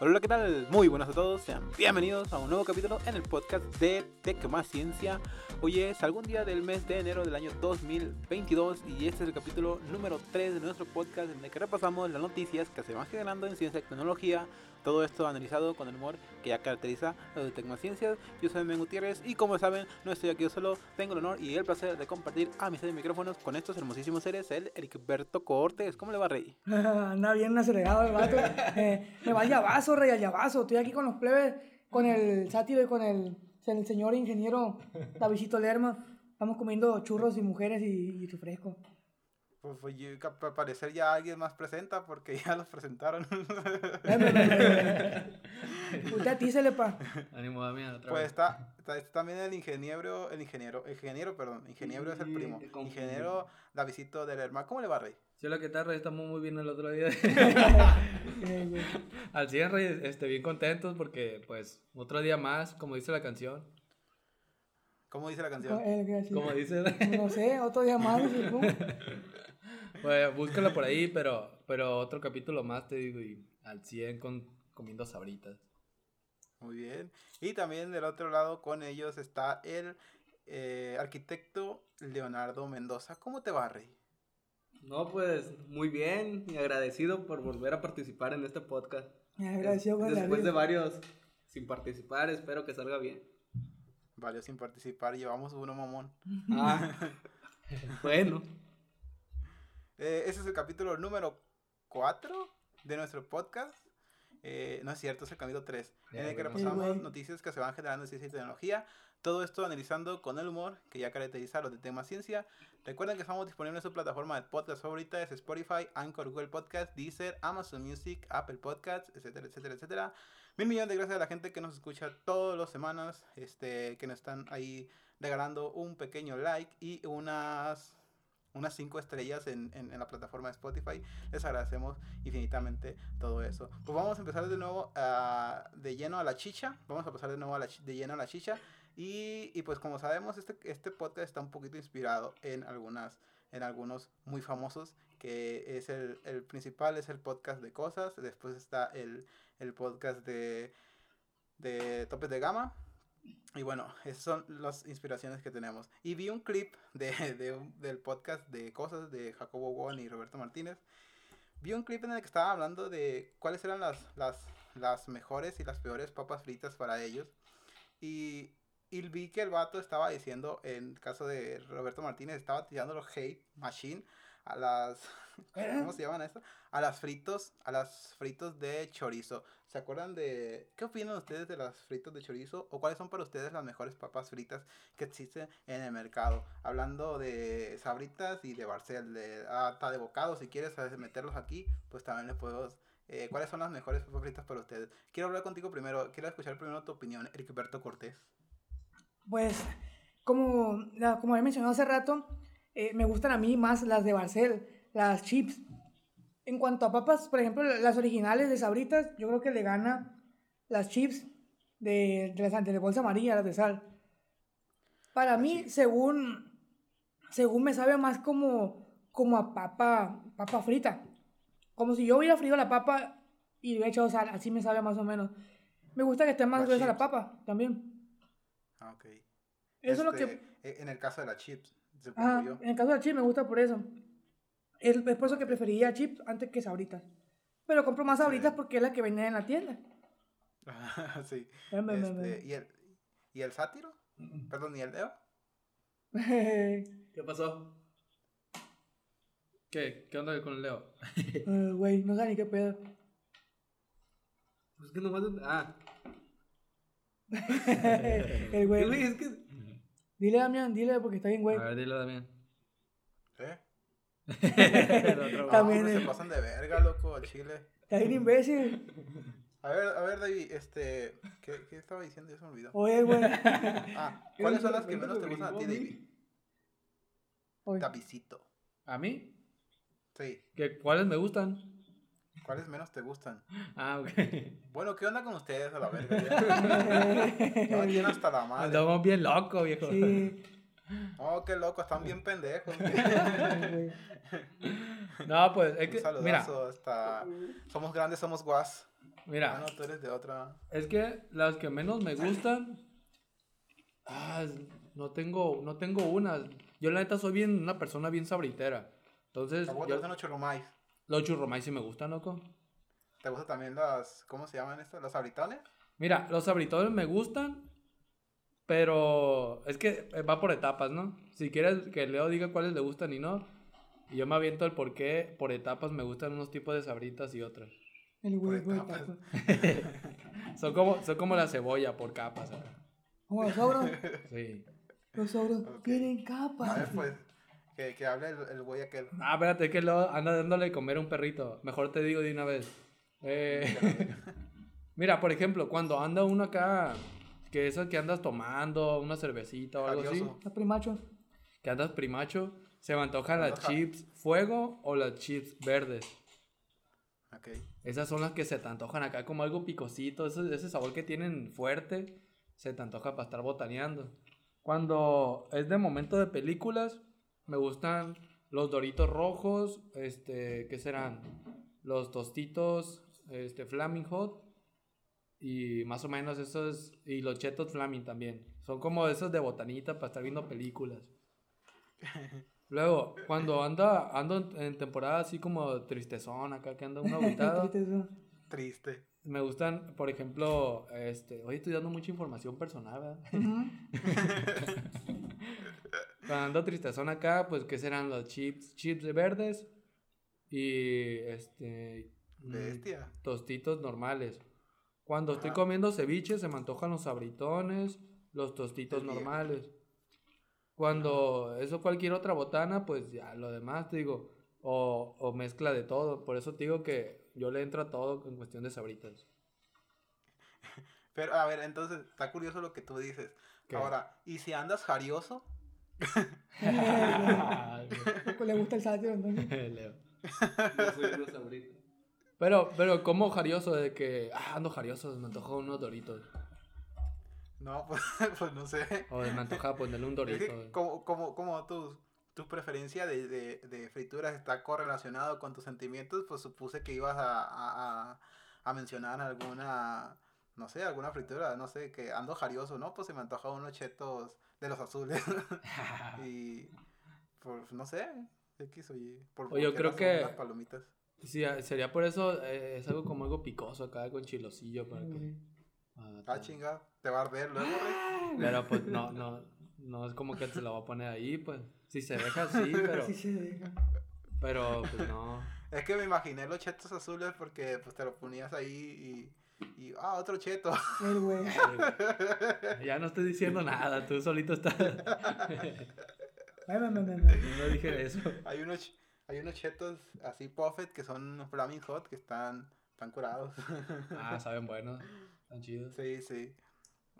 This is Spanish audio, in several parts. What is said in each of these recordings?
Hola, ¿qué tal? Muy buenas a todos, sean bienvenidos a un nuevo capítulo en el podcast de Tech Más Ciencia. Hoy es algún día del mes de enero del año 2022 y este es el capítulo número 3 de nuestro podcast en el que repasamos las noticias que se van generando en ciencia y tecnología. Todo esto analizado con el humor que ya caracteriza a los de Tecnociencias. Yo soy Ben Gutiérrez y como saben, no estoy aquí yo solo. Tengo el honor y el placer de compartir a mis seis micrófonos con estos hermosísimos seres, el Ericberto Cortés. ¿Cómo le va, Rey? Anda bien acelerado el vato. Eh, me va al llavazo, Rey, al llavazo. Estoy aquí con los plebes, con el sátiro y con el, el señor ingeniero Davidito Lerma. Estamos comiendo churros y mujeres y, y refresco. Pues, pues yo, al parecer ya alguien más presenta porque ya los presentaron. Usted atícele, pa. Ánimo, Damián, otra Pues vez. está, está, está también el ingeniero, el ingeniero, el ingeniero, perdón, ingeniero es el primo. Ingeniero Davidito del Lerma. ¿Cómo le va, Rey? Sí, la que tal, Rey, estamos muy bien el otro día. Al cierre, este, bien contentos porque, pues, otro día más, como dice la canción. ¿Cómo dice la canción? Así. Como dice, No sé, otro día más. ¿Cómo? pues, búscala por ahí, pero, pero otro capítulo más, te digo, y al 100 con, comiendo sabritas. Muy bien. Y también del otro lado con ellos está el eh, arquitecto Leonardo Mendoza. ¿Cómo te va, Rey? No, pues muy bien y agradecido por volver a participar en este podcast. Me agradeció con la Después de varios sin participar, espero que salga bien. Vale, sin participar, llevamos uno, mamón. Ah, bueno, Eh, ese es el capítulo número 4 de nuestro podcast. Eh, no es cierto, es el capítulo 3, en el que bueno. Repasamos noticias que se van generando en ciencia y tecnología. Todo esto analizando con el humor que ya caracteriza a los de tema ciencia. Recuerden que estamos disponibles en su plataforma de podcast favorita, es Spotify, Anchor, Google Podcast, Deezer, Amazon Music, Apple Podcasts, etcétera, etcétera, etcétera. Mil millones de gracias a la gente que nos escucha todas las semanas, este, que nos están ahí regalando un pequeño like y unas unas 5 estrellas en, en- la plataforma de Spotify. Les agradecemos infinitamente todo eso. Pues vamos a empezar de nuevo a- de lleno a la chicha. Vamos a pasar de nuevo a la de lleno a la chicha. Y, y pues como sabemos, este, este podcast está un poquito inspirado en algunas en algunos muy famosos, que es el, el principal, es el podcast de cosas, después está el, el podcast de, de topes de gama, y bueno, esas son las inspiraciones que tenemos. Y vi un clip de, de un- del podcast de cosas de Jacobo Won y Roberto Martínez. Vi un clip en el que estaba hablando de cuáles eran las, las, las mejores y las peores papas fritas para ellos. Y, y vi que el vato estaba diciendo, en caso de Roberto Martínez, estaba tirando los hate machine a las... ¿Cómo se llaman esto? A las fritos, a las fritos de chorizo. ¿Se acuerdan de qué opinan ustedes de las fritos de chorizo o cuáles son para ustedes las mejores papas fritas que existen en el mercado? Hablando de sabritas y de Barcel, de hasta de bocado, si quieres meterlos aquí, pues también les puedo eh, ¿Cuáles son las mejores papas fritas para ustedes? Quiero hablar contigo primero, quiero escuchar primero tu opinión, Ericberto Cortés. Pues, como, como he mencionado hace rato, eh, me gustan a mí más las de Barcel, las chips. En cuanto a papas, por ejemplo, las originales de Sabritas, yo creo que le gana las chips de, de las de bolsa amarilla, las de sal. Para mí, según, según me sabe más como, como a papa, papa frita. Como si yo hubiera frío la papa y le hubiera echado sal, así me sabe más o menos. Me gusta que esté más Las gruesa la papa también. Ah, ok. Eso es lo Este, que... eh, En el caso de las chips, Ajá, yo. en el caso de la chips me gusta por eso. Es, es por eso que preferiría chips antes que sabritas. Pero compro más sabritas Sí. porque es la que venden en la tienda. sí. Ven, ven, ven, Este, ven. ¿y, el, ¿Y el sátiro? Perdón, ¿y el Leo? ¿qué pasó? ¿Qué? ¿Qué onda con el Leo? Eh, Güey, no sé ni qué pedo. Pues que nomás. Ah, El güey. güey, es que. Dile, Damián, dile porque está bien, güey. A ver, dilo también. ¿Eh? También, se pasan de verga, loco, al chile. Está bien imbécil. A ver, a ver, David, este, ¿qué, qué estaba diciendo? Ya se me olvidó. Oye, güey. Ah, ¿cuáles son las que menos te gustan a ti, David? Oye. Tapicito. ¿A mí? Sí. ¿Qué, ¿Cuáles me gustan? ¿Cuáles menos te gustan? Ah, ok. Bueno, ¿qué onda con ustedes a la verga? Ya, ya hasta la madre. Andamos bien locos, viejo. Sí. Oh, qué loco, están bien pendejos. No, pues es Un que, saludazo mira, hasta... Somos grandes, somos guas. Mira, Ah, no, tú eres de otra. es que las que menos me gustan. Ah, no tengo, no tengo una. Yo la neta soy bien, una persona bien sabritera. Entonces, ¿Te yo- gustan los churrumais? los churromais sí me gustan, loco. ¿Te gustan también las, ¿cómo se llaman estas? ¿Los abritones? Mira, los sabritones me gustan, pero es que eh, va por etapas, ¿no? Si quieres que Leo diga cuáles le gustan y no, yo me aviento el por qué por etapas me gustan unos tipos de sabritas y otras. El güey, güey, etapas. taco. Son como, son como la cebolla por capas. Como los ogros. Sí. Los ogros Ok. tienen A capas. ver, pues, que, que hable el, el güey aquel. Ah, espérate, es que Leo anda dándole de comer a un perrito. Mejor te digo de una vez. Eh, mira, por ejemplo, cuando anda uno acá, que eso que andas tomando, una cervecita o algo así. Rabioso. Los primachos. que andas primacho, se me antojan las chips fuego o las chips verdes. Ok. Esas son las que se te antojan acá como algo picosito, ese, ese sabor que tienen fuerte, se te antoja para estar botaneando. Cuando es de momento de películas, me gustan los doritos rojos, este, ¿qué serán? Los tostitos, este, Flaming Hot y más o menos esos, y los chetos Flaming también. Son como esos de botanita para estar viendo películas. Luego, cuando anda, ando en, temporada así como tristezón, acá que anda un aguitado, Tristeza. Triste. me gustan, por ejemplo, este, oye, estoy dando mucha información personal, ¿verdad? Cuando ando tristezón acá, pues, ¿qué serán los chips? Chips de verdes y, este, Bestia. tostitos normales. Cuando estoy comiendo ceviche, se me antojan los sabritones, los tostitos normales. Cuando eso cualquier otra botana, pues ya lo demás, te digo, o, o mezcla de todo. Por eso te digo que yo le entro a todo en cuestión de sabritas. Pero, a ver, entonces, está curioso lo que tú dices. ¿Qué? Ahora, ¿y si andas jarioso? Le gusta el sátiro, entonces. Leo. Yo soy una sabrita. Pero, pero, como jarioso de que, ah, ando jarioso, me antojó unos doritos. No, pues, pues no sé. O me antoja ponerle un Es dorito. que como, como, como tu, tu preferencia de, de, de frituras está correlacionado con tus sentimientos, pues supuse que ibas a, a, a- mencionar alguna, no sé, alguna fritura, no sé, que ando jarioso, ¿no? Pues se me antoja unos chetos de los azules. y, pues, no sé, X o Y. Por, O yo creo que- unas palomitas. Sí, ah, sería por eso, eh, es algo como algo picoso acá con chilosillo. Para que, ah, Ah, chinga, te va a arder luego, Rey. Pero pues no, no, no es como que se lo va a poner ahí, pues. Si se deja así, pero, Sí se deja. pero pues no. Es que me imaginé los chetos azules porque pues te lo ponías ahí y, y ah, otro cheto. El güey. Ya no estoy diciendo nada, tú solito estás. Ay, me, me, me, me. No dije eso. Hay unos, ch- hay unos chetos así puffet que son flaming hot que están, están curados. Ah, saben buenos, están chidos. sí, sí.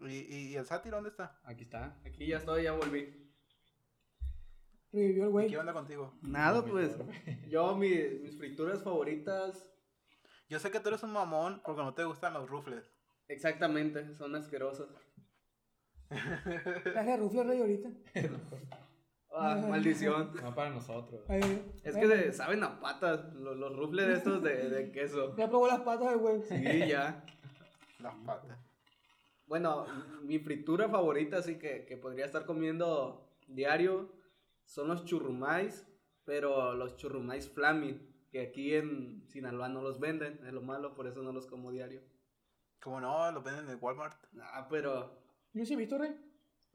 ¿Y, y, y el sátiro dónde está? Aquí está. Aquí ya estoy, ya volví. Revivió el ¿Y güey. qué onda contigo? Nada, pues. Yo, mi- mis frituras favoritas, Yo sé que tú eres un mamón porque no te gustan los rufles. exactamente, son asquerosas. Traje a Rufio Rey ahorita. Ah, maldición. No para nosotros. Ay, Es ay, que saben a patas, los, los rufles estos de, de queso. Ya probó las patas güey. Sí, ya. Las patas. Bueno, mi fritura favorita, así que, que podría estar comiendo diario, son los churrumais, pero los churrumais flaming, que aquí en Sinaloa no los venden, es lo malo, por eso no los como diario. Como no, los venden en Walmart. Ah, pero, Yo sí he visto, Rey.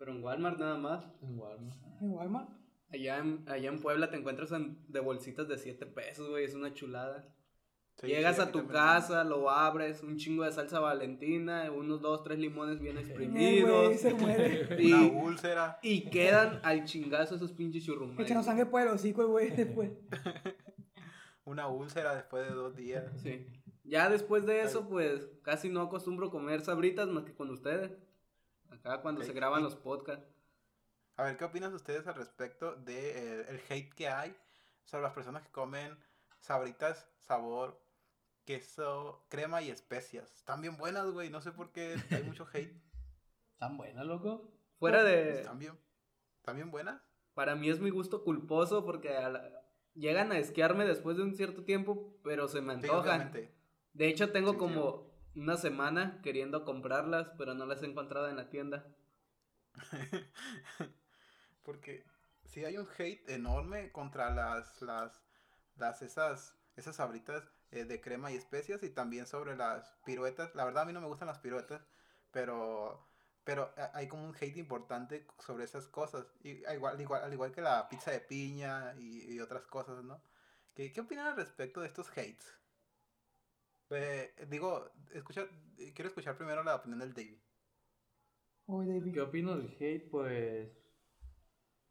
Pero en Walmart nada más. En Walmart. En Walmart. Allá en, allá en Puebla te encuentras en- de bolsitas de 7 pesos, güey, es una chulada. Sí, Llegas sí, a tu casa, lo abres, un chingo de salsa valentina, unos dos, tres limones bien exprimidos. se muere. Una Y, úlcera. y quedan al chingazo esos pinches churrumais. Echando sangre por el hocico güey después. Una úlcera después de dos días. Sí. Ya después de eso, pues casi no acostumbro comer sabritas más que con ustedes. Acá cuando se graban los podcasts. A ver, ¿qué opinan ustedes al respecto de eh, el hate que hay sobre las personas que comen sabritas sabor queso, crema y especias? Están bien buenas, güey. No sé por qué hay mucho hate. ¿Tan buena, loco? Fuera de... Están bien, están bien buenas. Para mí es mi gusto culposo porque a la- llegan a esquiarme después de un cierto tiempo, pero se me Sí, antojan. obviamente. de hecho, tengo Sí, como una semana queriendo comprarlas, pero no las he encontrado en la tienda. Porque sí hay un hate enorme contra las, las, las esas, esas sabritas eh, de crema y especias y también sobre las piruetas. La verdad a mí no me gustan las piruetas, pero, pero hay como un hate importante sobre esas cosas. Y a igual, igual, al igual que la pizza de piña y, y otras cosas, ¿no? ¿Qué, ¿Qué opinan al respecto de estos hates? Eh, digo, escucha, quiero escuchar primero la opinión del David. Uy, David. ¿Qué opino del hate? Pues.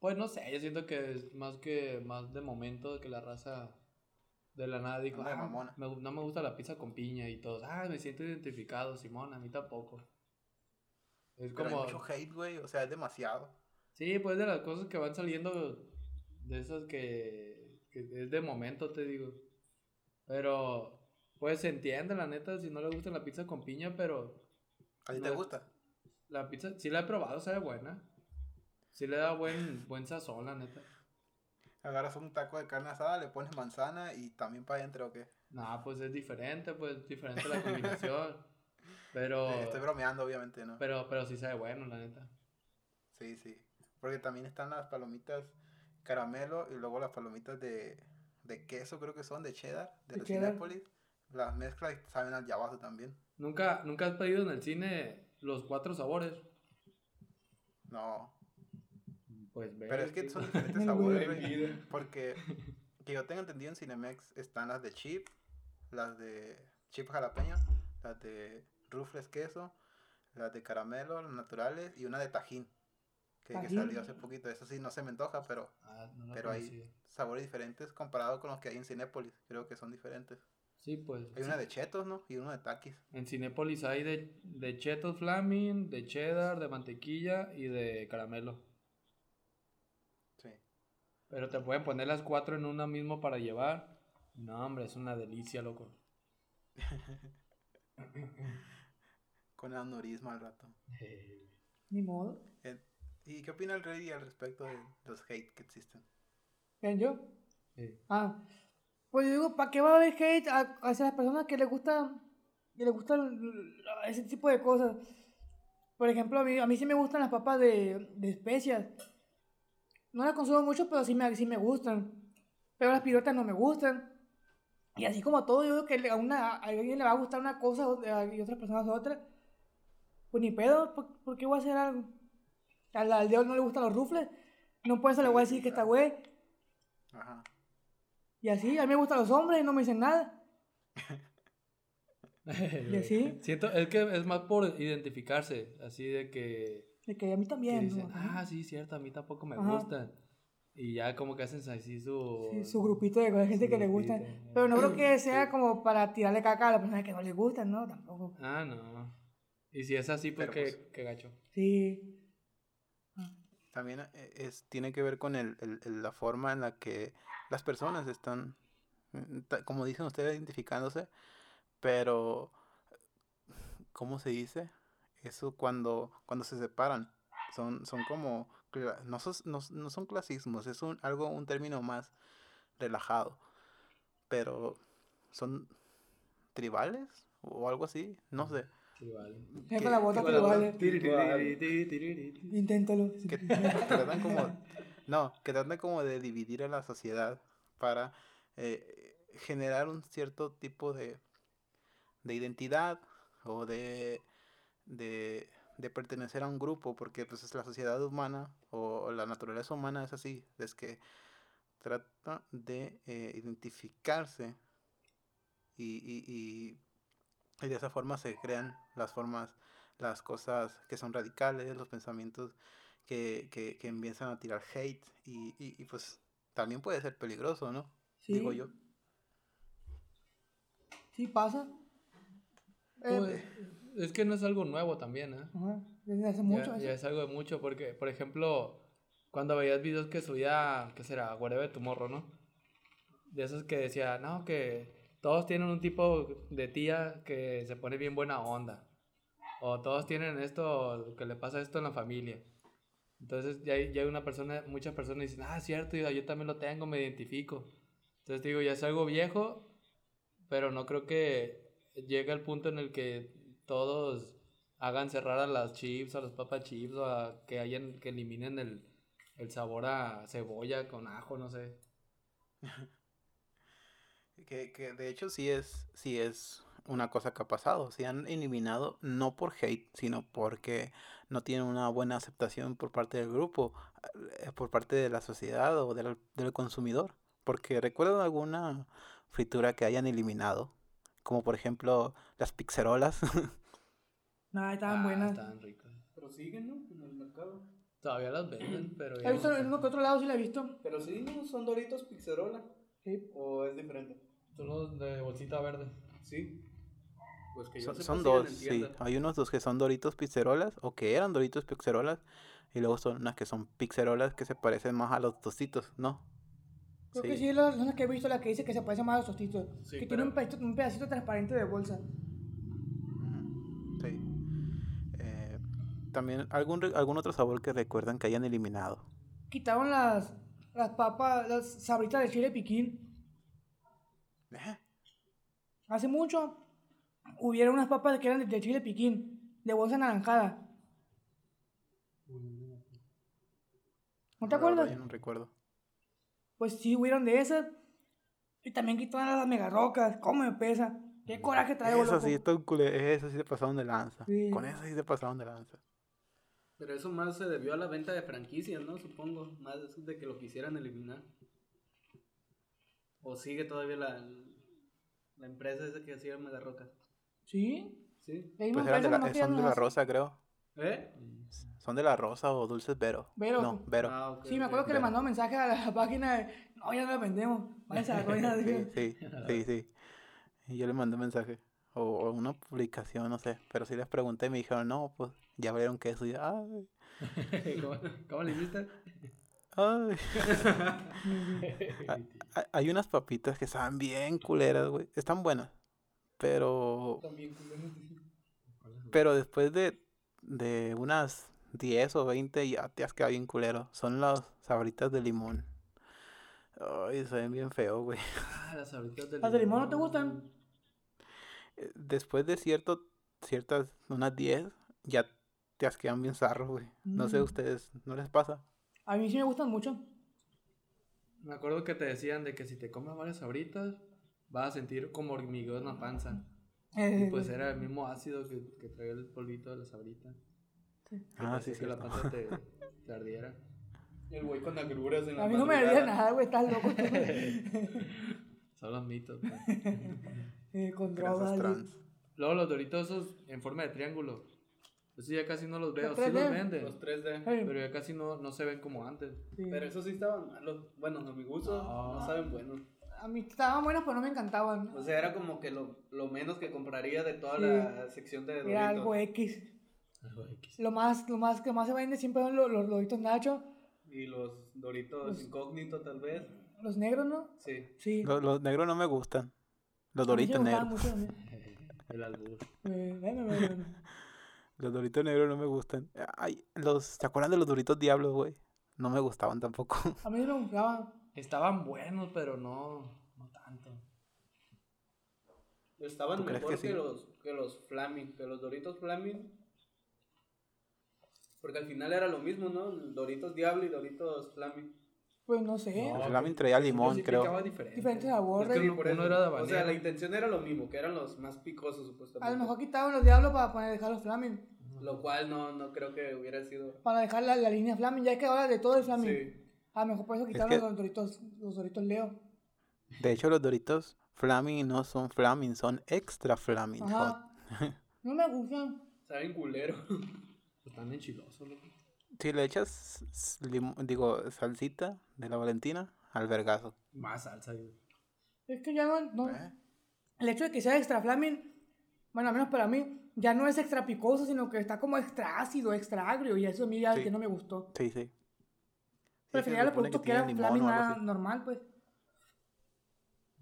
Pues no sé, yo siento que es más que más de momento que la raza de la nada dijo, "Ah, mamona". me no me gusta la pizza con piña y todos, ah, me siento identificado, Simón, a mí tampoco. Es Pero hay como, mucho hate, güey, o sea, es demasiado. sí, pues de las cosas que van saliendo, de esas que, que es de momento, te digo. Pero, pues se entiende, la neta, si no le gusta la pizza con piña, pero ¿A ti No. te gusta? la pizza, sí la he probado, sabe buena. Sí le da buen, buen sazón, la neta. Agarras un taco de carne asada, le pones manzana y también para adentro, ¿o qué? Nah, pues es diferente, pues es diferente la combinación. Pero, Eh, estoy bromeando, obviamente, ¿no? pero, pero sí sabe bueno, la neta. Sí, sí. Porque también están las palomitas caramelo y luego las palomitas de, de queso, creo que son, de cheddar, de, De los. Cinépolis. Las mezclas y saben al yabazo también. ¿Nunca, ¿Nunca has pedido en el cine los cuatro sabores? No. Pues ve. Pero es que son diferentes sabores, güey. Porque que yo tengo entendido en Cinemex están las de chip, las de chip jalapeño, las de rufles queso, las de caramelo, las naturales y una de tajín. Que, salió hace poquito. Eso sí, no se me antoja, pero Ah, no Pero hay sabores diferentes comparado con los que hay en Cinépolis. Creo que son diferentes. Sí, pues. Hay una de chetos, ¿no? Y uno de taquis. En Cinépolis hay de, de chetos flaming, de cheddar, de mantequilla y de caramelo. Sí. Pero te pueden poner las cuatro en una mismo para llevar. No, hombre, es una delicia, loco. Con aneurisma al rato. Ni modo. Eh, ¿Y qué opina el Rey al respecto de los hate que existen? ¿Ven yo? Sí. Ah. Pues yo digo, ¿para qué va a haber hate a, hacia las personas que les gusta que les gustan ese tipo de cosas? Por ejemplo, a mí, a mí sí me gustan las papas de, de especias. No las consumo mucho, pero sí me, sí me gustan. Pero las pirotas no me gustan. Y así como todo, yo digo que a, una, a alguien le va a gustar una cosa y a otras personas otra. Pues ni pedo, ¿por, por qué voy a hacer algo? Al, al Dios no le gustan los rufles. No puede se le voy a decir que está güey. Ajá. Y así, a mí me gustan los hombres y no me dicen nada. ¿Y así? Siento, es que es más por identificarse, así de que, De que a mí que también. dicen, ¿no? ah, sí, cierto, a mí tampoco me Ajá. gustan. Y ya como que hacen así su... Sí, su grupito de gente que le gustan. eh. Pero no creo que sea como para tirarle caca a la persona que no le gustan, ¿no? Tampoco. Ah, no. Y si es así, pues qué, pues, qué gacho. Sí. También eh, es, tiene que ver con el, el- la forma en la que las personas están, mm, como dicen ustedes, identificándose. Pero, ¿cómo se dice? Eso cuando, cuando se separan. Son, son como, no, sos- no, no son clasismos, es un, algo, un término más relajado. Pero, ¿son tribales o algo así? No sé. Sí, vale. Es que- con la bota que- que lo vale. Tiririri, tiririri. Inténtalo. que, que tratan como no que tratan como de dividir a la sociedad para eh, generar un cierto tipo de de identidad o de de, de pertenecer a un grupo porque pues es la sociedad humana o la naturaleza humana es así es que trata de eh, identificarse y, y, y, y de esa forma se crean las formas las cosas que son radicales, los pensamientos que, que, que empiezan a tirar hate y, y, y, pues también puede ser peligroso, ¿no? Sí. Digo yo. Sí, pasa. Eh, Pues, es que no es algo nuevo también, ¿eh? ajá, Desde hace mucho. Ya, es algo de mucho, porque, por ejemplo, cuando veías videos que subía, ¿qué será? Whatever Tomorrow, ¿no? De esos que decía, no, que todos tienen un tipo de tía que se pone bien buena onda. O todos tienen esto, que le pasa esto en la familia. Entonces ya hay, ya hay una persona, muchas personas dicen, ah, cierto, yo, yo también lo tengo, me identifico. Entonces digo, ya es algo viejo, pero no creo que llega el punto en el que todos hagan cerrar a las chips, a los papas chips, o a que hayan, que eliminen el, el sabor a cebolla con ajo, no sé. Que, que de hecho sí es, sí es una cosa que ha pasado. Se han eliminado no por hate, sino porque no tienen una buena aceptación por parte del grupo, eh, por parte de la sociedad o del, del consumidor. Porque recuerdo alguna fritura que hayan eliminado, como por ejemplo las pizzerolas. Nada, estaban Ah, buenas. Estaban ricas. Pero siguen, ¿no? En el mercado. Todavía las venden, pero ya He visto no en uno que otro lado sí la he visto. Pero sí, ¿no? Son Doritos Pixerola. Sí. ¿O es diferente? Son los de bolsita verde. Sí. Pues que yo Son, son dos, en sí. Hay unos dos que son Doritos Pizzerolas, o que eran Doritos Pizzerolas, y luego son unas que son Pizzerolas que se parecen más a los tostitos, ¿no? Creo que sí, es la- son las que he visto, la que dice que se parece más a los tostitos. Sí, que pero- tiene un pedacito, un pedacito transparente de bolsa. Sí. Eh, también, ¿algún, re- ¿algún otro sabor que recuerdan que hayan eliminado? Quitaron las, las papas, las sabritas de chile piquín. ¿Eh? Hace mucho hubieron unas papas que eran de, de chile piquín, de bolsa anaranjada. ¿No te acuerdas? yo no recuerdo. Pues sí, hubieron de esas. Y también quitaron las mega rocas. ¿Cómo me pesa? ¿Qué coraje traigo, Eso loco? sí, cule- eso sí se pasaron de lanza. Sí. Con eso sí se pasaron de lanza. Pero eso más se debió a la venta de franquicias, ¿no? Supongo. Más de que lo quisieran eliminar. ¿O sigue todavía la, la empresa esa que hacía Megarroca? ¿Sí? ¿Sí? Misma Pues eran de la, ya son de la las- rosa, creo. ¿Eh? Son de la rosa o dulces Vero. Vero. No, Vero. Ah, Sí, me acuerdo que le mandó mensaje a la página de, no, ya no la vendemos. Váyanse a la. Sí, dije. sí, sí, sí. Y yo le mandé un mensaje. O, o una publicación, no sé. Pero sí les pregunté y me dijeron, no, pues ya vieron que eso. Y ay, ¿Cómo, cómo le hiciste? Ay. Hay- unas papitas que saben bien culeras, güey. Están buenas. Pero, pero después de, de unas 10 o 20 ya te has quedado bien culero. Son las sabritas de limón. Ay, se ven bien feo, güey. Ah, las sabritas de ¿Las de limón no te gustan? Eh, Después de cierto, ciertas, unas 10, ya te asquean bien zarros, güey. No sé, Mm. ustedes, ¿no les pasa? A mí sí me gustan mucho. Me acuerdo que te decían de que si te comes varias sabritas, vas a sentir como hormigueo en la panza. Eh, Y pues era el mismo ácido que, que traía el polvito de la sabrita. Que Ah, sí, que la panza te, te ardiera. El güey con agruras en la a mí no me madrugada. haría nada, güey, estás loco. Son los mitos. pues. Eh, con drogas. Luego los doritos esos en forma de triángulo. Eso ya casi no los veo. Los Sí los 3D. venden. Los 3D. Eh, Pero ya casi no, no se ven como antes. sí. Pero esos sí estaban malos. Bueno, a mi gusto No. no saben buenos. A mí estaban buenos, pero no me encantaban. O sea, era como que lo, lo menos que compraría de toda Sí. la sección de Doritos. Era algo X. Algo X. Lo más, lo más que más se vende siempre son los, los doritos Nacho. Y los Doritos Los- incógnito, tal vez. Los negros, ¿no? Sí. Sí. Los, los negros no me gustan. Los doritos negros. mucho también. El albur. Eh, ven, ven, ven. Los doritos negros no me gustan. Ay, los, ¿se acuerdan de los doritos diablos, güey? No me gustaban tampoco. A mí me gustaban. Estaban buenos, pero no, no tanto. Estaban ¿Tú crees mejor que que, sí? los, que los Flaming, que los Doritos Flaming. Porque al final era lo mismo, ¿no? Doritos Diablo y Doritos Flaming. Pues no sé. El No, Flaming traía limón, sí creo. picaba diferente. Diferentes sabores. Es que uno eso. era de O sea, la intención era lo mismo, que eran los más picosos, supuestamente. A lo mejor quitaban los diablos para poner, dejar los flaming. Lo cual no, no creo que hubiera sido. Para dejar la, la línea flaming. Ya es que ahora de todo es flaming. Sí. A lo mejor por eso Es quitaron que- los doritos, los doritos Leo. De hecho, los doritos Flaming no son Flaming, son extra Flaming. hot. Ajá. No me gustan. Saben culero. Están enchilosos, loco. Si le echas, digo, salsita de la Valentina al vergazo. Más salsa. güey. Es que ya no, no- ¿Eh? El hecho de que sea extra flaming, bueno, al menos para mí, ya no es extra picoso, sino que está como extra ácido, extra agrio. Y eso a mí ya Sí. que no me gustó. Sí, sí. Se los que productos que, tiene eran así. normal, pues.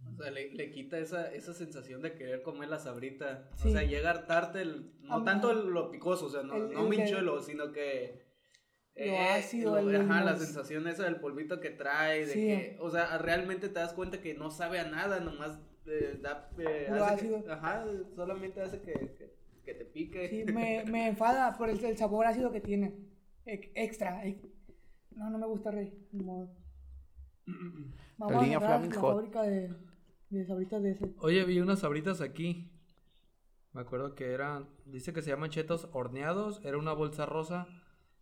O sea, le, le quita esa, esa sensación de querer comer la sabrita. Sí. O sea, llega a hartarte el, no tanto el- lo picoso, o sea, no, El- no minchuelo, sino que... Lo ácido, lo- el ajá, la sensación esa del polvito que trae, de Sí. que, o sea, realmente te das cuenta que no sabe a nada, nomás eh, da, eh, hace que- ajá, solamente hace que, que, que te pique. Sí, me, me enfada por el, el sabor ácido que tiene. Ex- extra. ex- No, no me gusta, Rey. Ni modo. Vamos a línea Flaming la Hot. fábrica de, de sabritas de ese. Oye, vi unas sabritas aquí. Me acuerdo que eran, dice que se llaman chetos horneados, era una bolsa rosa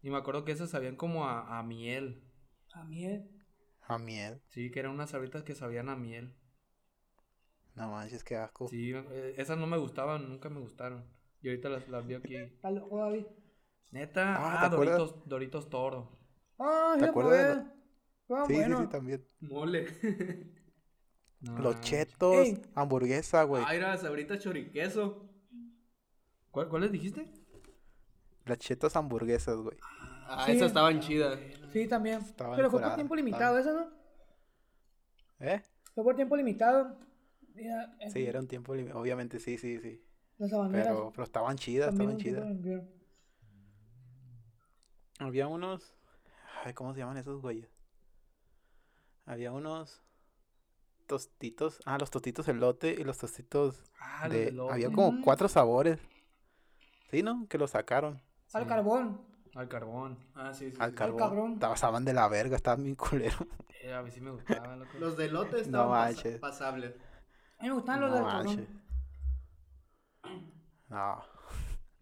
y me acuerdo que esas sabían como a, a miel. A miel. A miel. Sí, que eran unas sabritas que sabían a miel. No manches, qué asco. Sí, eh, esas no me gustaban, nunca me gustaron. Y ahorita las, las vi aquí. Está loco, David. Neta, Ah, ah. Doritos, Doritos Toro. Ah, ¿Te acuerdas de lo- Ah, sí, bueno. sí, sí, también. Mole. No Los chetos, Ey. hamburguesa, güey. Ah, era sabritas choriqueso. ¿Cuál- ¿Cuáles dijiste? Las chetos hamburguesas, güey. Ah, Sí. esas estaban chidas. Sí, también. Estaban Pero fue por tiempo estaban- limitado, eso, ¿no? ¿Eh? Fue por tiempo limitado. Sí, era un tiempo limitado. Obviamente, sí, sí, sí. Las habaneras. Pero, pero estaban chidas, estaban chidas. Había unos. Ay, ¿cómo se llaman esos güeyes? Había unos tostitos. Ah, los tostitos elote y los tostitos Ah, los de. elote. Había como Mm. cuatro sabores. Sí, ¿no? Que los sacaron Al Sí. carbón. Al carbón. Ah, sí, sí. al sí. carbón. cabrón. Estaban de la verga, estaban bien culeros. Eh, a mí sí me gustaban. Los de lote No estaban pas- manches. pasables. A mí me gustan los No del manches. carbón. No.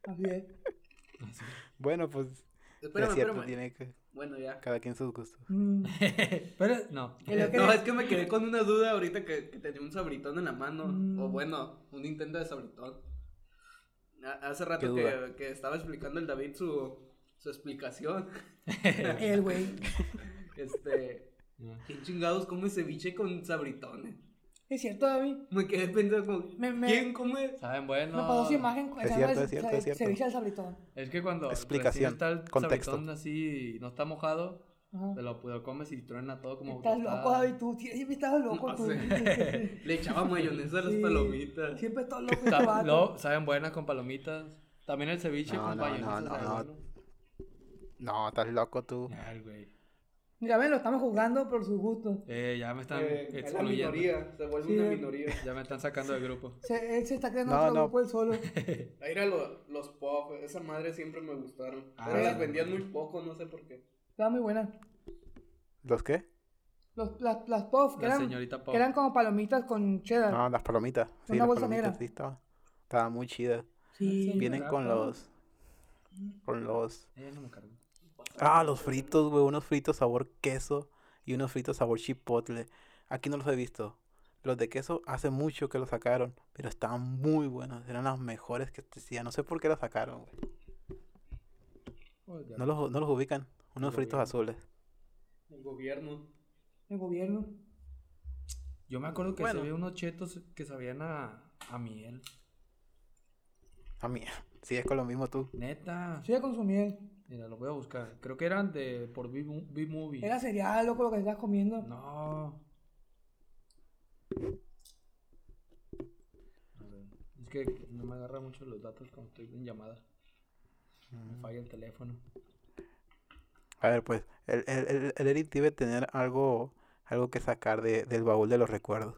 Así es. Bueno, pues. Espérame, es cierto, espérame. tiene que. Bueno, ya. Cada quien sus gustos. Mm. Pero, no. Es No, es que me quedé con una duda ahorita que, que tenía un sabritón en la mano. Mm. O bueno, un intento de sabritón. Ha- Hace ¿Qué rato que, que estaba explicando el David su, su explicación. El güey. Este. ¿Quién chingados come ceviche con sabritones? Es cierto, David. Me quedé pensando como, Me- me- ¿quién come? Saben, bueno. Me pasó su imagen. Es cierto, es cierto, se- es cierto. Ceviche al sabritón. Es que cuando Explicación, está el contexto. sabritón así no está mojado, Ajá. te lo, lo comes y truena todo como Estás tostada. loco, David. Tú siempre estás loco. No tú. Le echaba mayonesa a las Sí. palomitas. Siempre estás loco. Este vato. saben buenas con palomitas. También el ceviche No, con no, mayonesa. no, no, bueno. No, estás loco tú. Ay, güey. Mira, ven, lo estamos juzgando por su gusto. Eh, ya me están Eh, es la excluyendo. minoría, se vuelve Sí. una minoría. Ya me están sacando del grupo. Se, él se está creando No, otro no. grupo él solo. Ahí era lo- los pop, esa madre siempre me gustaron. Ah, pero sí. las vendían muy poco, no sé por qué. Estaba muy buena. ¿Los qué? Los, las, las puffs, que La eran, señorita Pop. que eran como palomitas con cheddar. No, las palomitas. Sí, Una las bolsa negra. sí, estaban. Estaban muy chidas. Sí. Sí. Vienen con los. Con los. Eh, no me cargo. Ah, los fritos, güey. Unos fritos sabor queso y unos fritos sabor chipotle. Aquí no los he visto. Los de queso hace mucho que los sacaron, pero estaban muy buenos. Eran las mejores que existían. No sé por qué los sacaron, güey. No los, no los ubican. Unos fritos azules. El gobierno. El gobierno. Yo me acuerdo que Bueno. se unos chetos que sabían a, a miel. A mí. Sí, es con lo mismo tú. Neta. Sí, con su miel. Mira, lo voy a buscar. Creo que eran de por B-Movie. Era cereal, loco, lo que estás comiendo. No. A ver, Es que no me agarra mucho los datos cuando estoy en llamada. Me falla el teléfono. A ver, pues. El, el, el, el Eric debe tener algo. Algo que sacar de, del baúl de los recuerdos.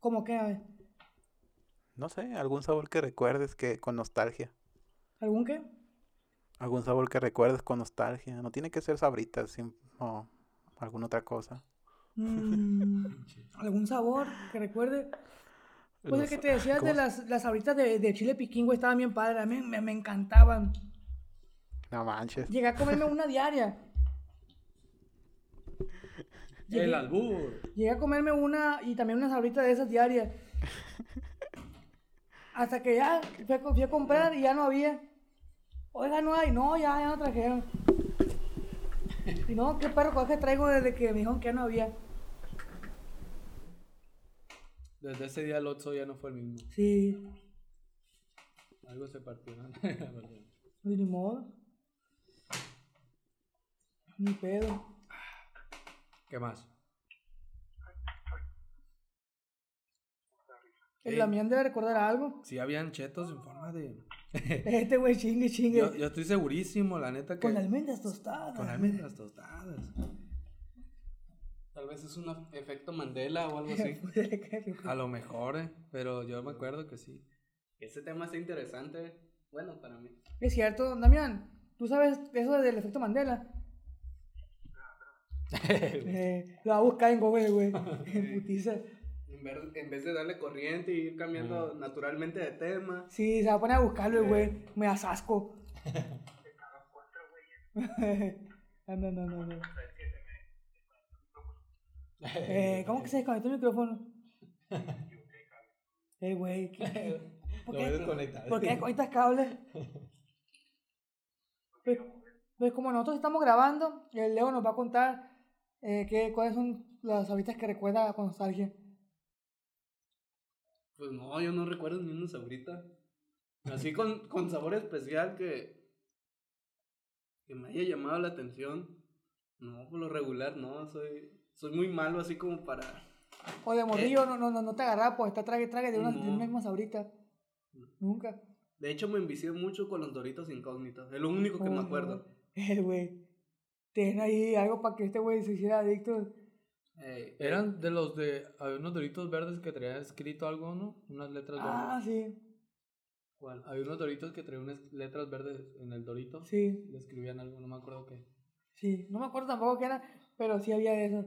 ¿Cómo que? A ver. No sé, algún sabor que recuerdes que con nostalgia. ¿Algún qué? Algún sabor que recuerdes con nostalgia. No tiene que ser sabritas, o alguna otra cosa. Mm, ¿Algún sabor que recuerde? Pues el Los- que te decías ¿cómo de las, las sabritas de, de chile piquín, güey, estaban bien padres. A mí me, me encantaban. No manches. Llegué a comerme una diaria. El albur. llegué a comerme una y también una sabrita de esas diarias. Hasta que ya fui a, fui a comprar y ya no había. Oiga, no hay. No, ya, ya no trajeron. Y no, qué perro coge traigo desde que me dijeron que ya no había. Desde ese día el Otso ya no fue el mismo. Sí, Algo se partió. ¿no? pues ni modo. Ni pedo. ¿Qué más? El Ey. Damián debe recordar algo. Si habían chetos en forma de. Este güey chingue, chingue. Yo, yo estoy segurísimo, la neta, que. Con almendras tostadas. Con almendras tostadas. Tal vez es un efecto Mandela o algo así. A lo mejor, eh, pero yo me acuerdo que sí. Ese tema está interesante. Bueno, para mí. Es cierto, Damián, ¿tú sabes eso del efecto Mandela? Eh, lo va a buscar en Google, güey. En putiza. En vez, en vez de darle corriente y ir cambiando naturalmente de tema. Sí, se va a poner a buscarlo, güey. Me das asco. no, no, no, no. no. Eh, ¿Cómo que se desconectó el micrófono? Eh, güey. ¿qué- ¿Por qué, desconectar. ¿Por qué desconectas cables? Pues, pues como nosotros estamos grabando, el Leo nos va a contar eh, qué, cuáles son las ahoritas que recuerda con nostalgia. Pues no, yo no recuerdo ni una sabrita. Así con, con sabor especial que, que me haya llamado la atención. No, por lo regular, no. Soy, soy muy malo así como para... O de morrillo no, no, no, no te agarraba, pues está trague, trague de una, de una misma sabrita. Nunca. De hecho, me envicié mucho con los Doritos incógnitos. Es lo único que me acuerdo. Eh, güey. Tienen ahí algo para que este güey se hiciera adicto. Ey, Eran de los de. Había unos doritos verdes que traían escrito algo, ¿no? Unas letras Ah, verdes. sí. ¿Cuál? Había unos doritos que traían unas letras verdes en el dorito. Sí, Le escribían algo, no me acuerdo qué. sí. No me acuerdo tampoco qué era, pero sí había de eso.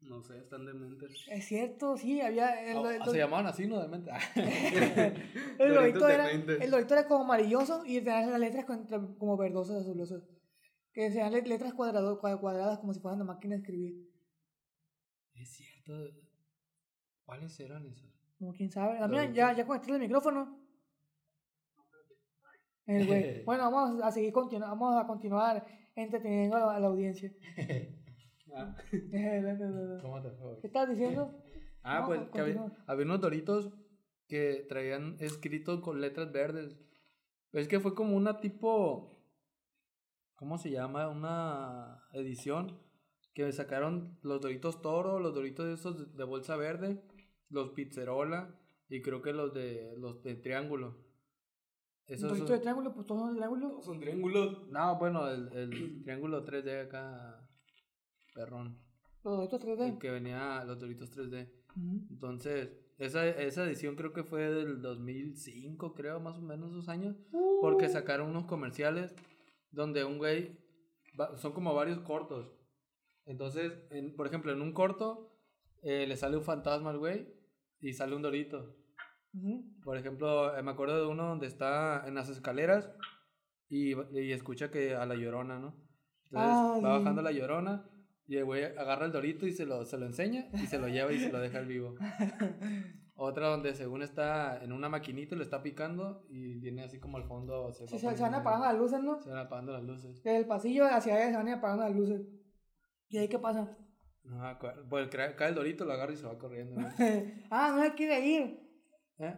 No sé, están dementes. Es cierto, sí, había. El, Ah, el- ah, se llamaban así, ¿no? De mente. Ah. el dorito de era, el dorito era como amarilloso y tenía las letras como verdosas, azulosas. Que sean let- letras cuadrado, cua- cuadradas como si fueran una máquina de escribir. Es cierto. ¿Cuáles eran esos? Como quién sabe. También Doritos. ya, ya conectaste el micrófono. El güey. Bueno, vamos a seguir continu vamos a continuar entreteniendo a la, a la audiencia. Ah, ¿Cómo te fue? ¿Qué estás diciendo? Ah, No, pues que había, había unos doritos que traían escrito con letras verdes. Es que fue como una tipo. ¿Cómo se llama? Una edición que sacaron los doritos toro, los doritos esos de- de bolsa verde, los pizzerola y creo que los de los de triángulo. Esos Dorito de triángulo, pues todos son de triángulo. son triángulos. No, bueno, el, el triángulo 3D acá, perrón. Los doritos 3D. El que venía los doritos 3D. Ujú. Entonces, esa, esa edición creo que fue del 2005, creo, más o menos esos años. Uh. Porque sacaron unos comerciales donde un güey, son como varios cortos. Entonces, en- por ejemplo, en un corto eh, le sale un fantasma al güey y sale un dorito. Por ejemplo, eh, me acuerdo de uno donde está en las escaleras y, y escucha que a la llorona, ¿no? Entonces Ah, va bajando la llorona y el güey agarra el dorito y se lo, se lo enseña y se lo lleva y se lo deja al vivo. Otra donde según está en una maquinita y lo está picando y viene así como al fondo. Se, Sí, se, se van apagando las luces, ¿no? se van apagando las luces. El pasillo hacia allá se van apagando las luces. ¿Y ahí qué pasa? No me acuerdo. Pues cae el dorito, lo agarra y se va corriendo. ah, no se quiere ir. ¿Eh?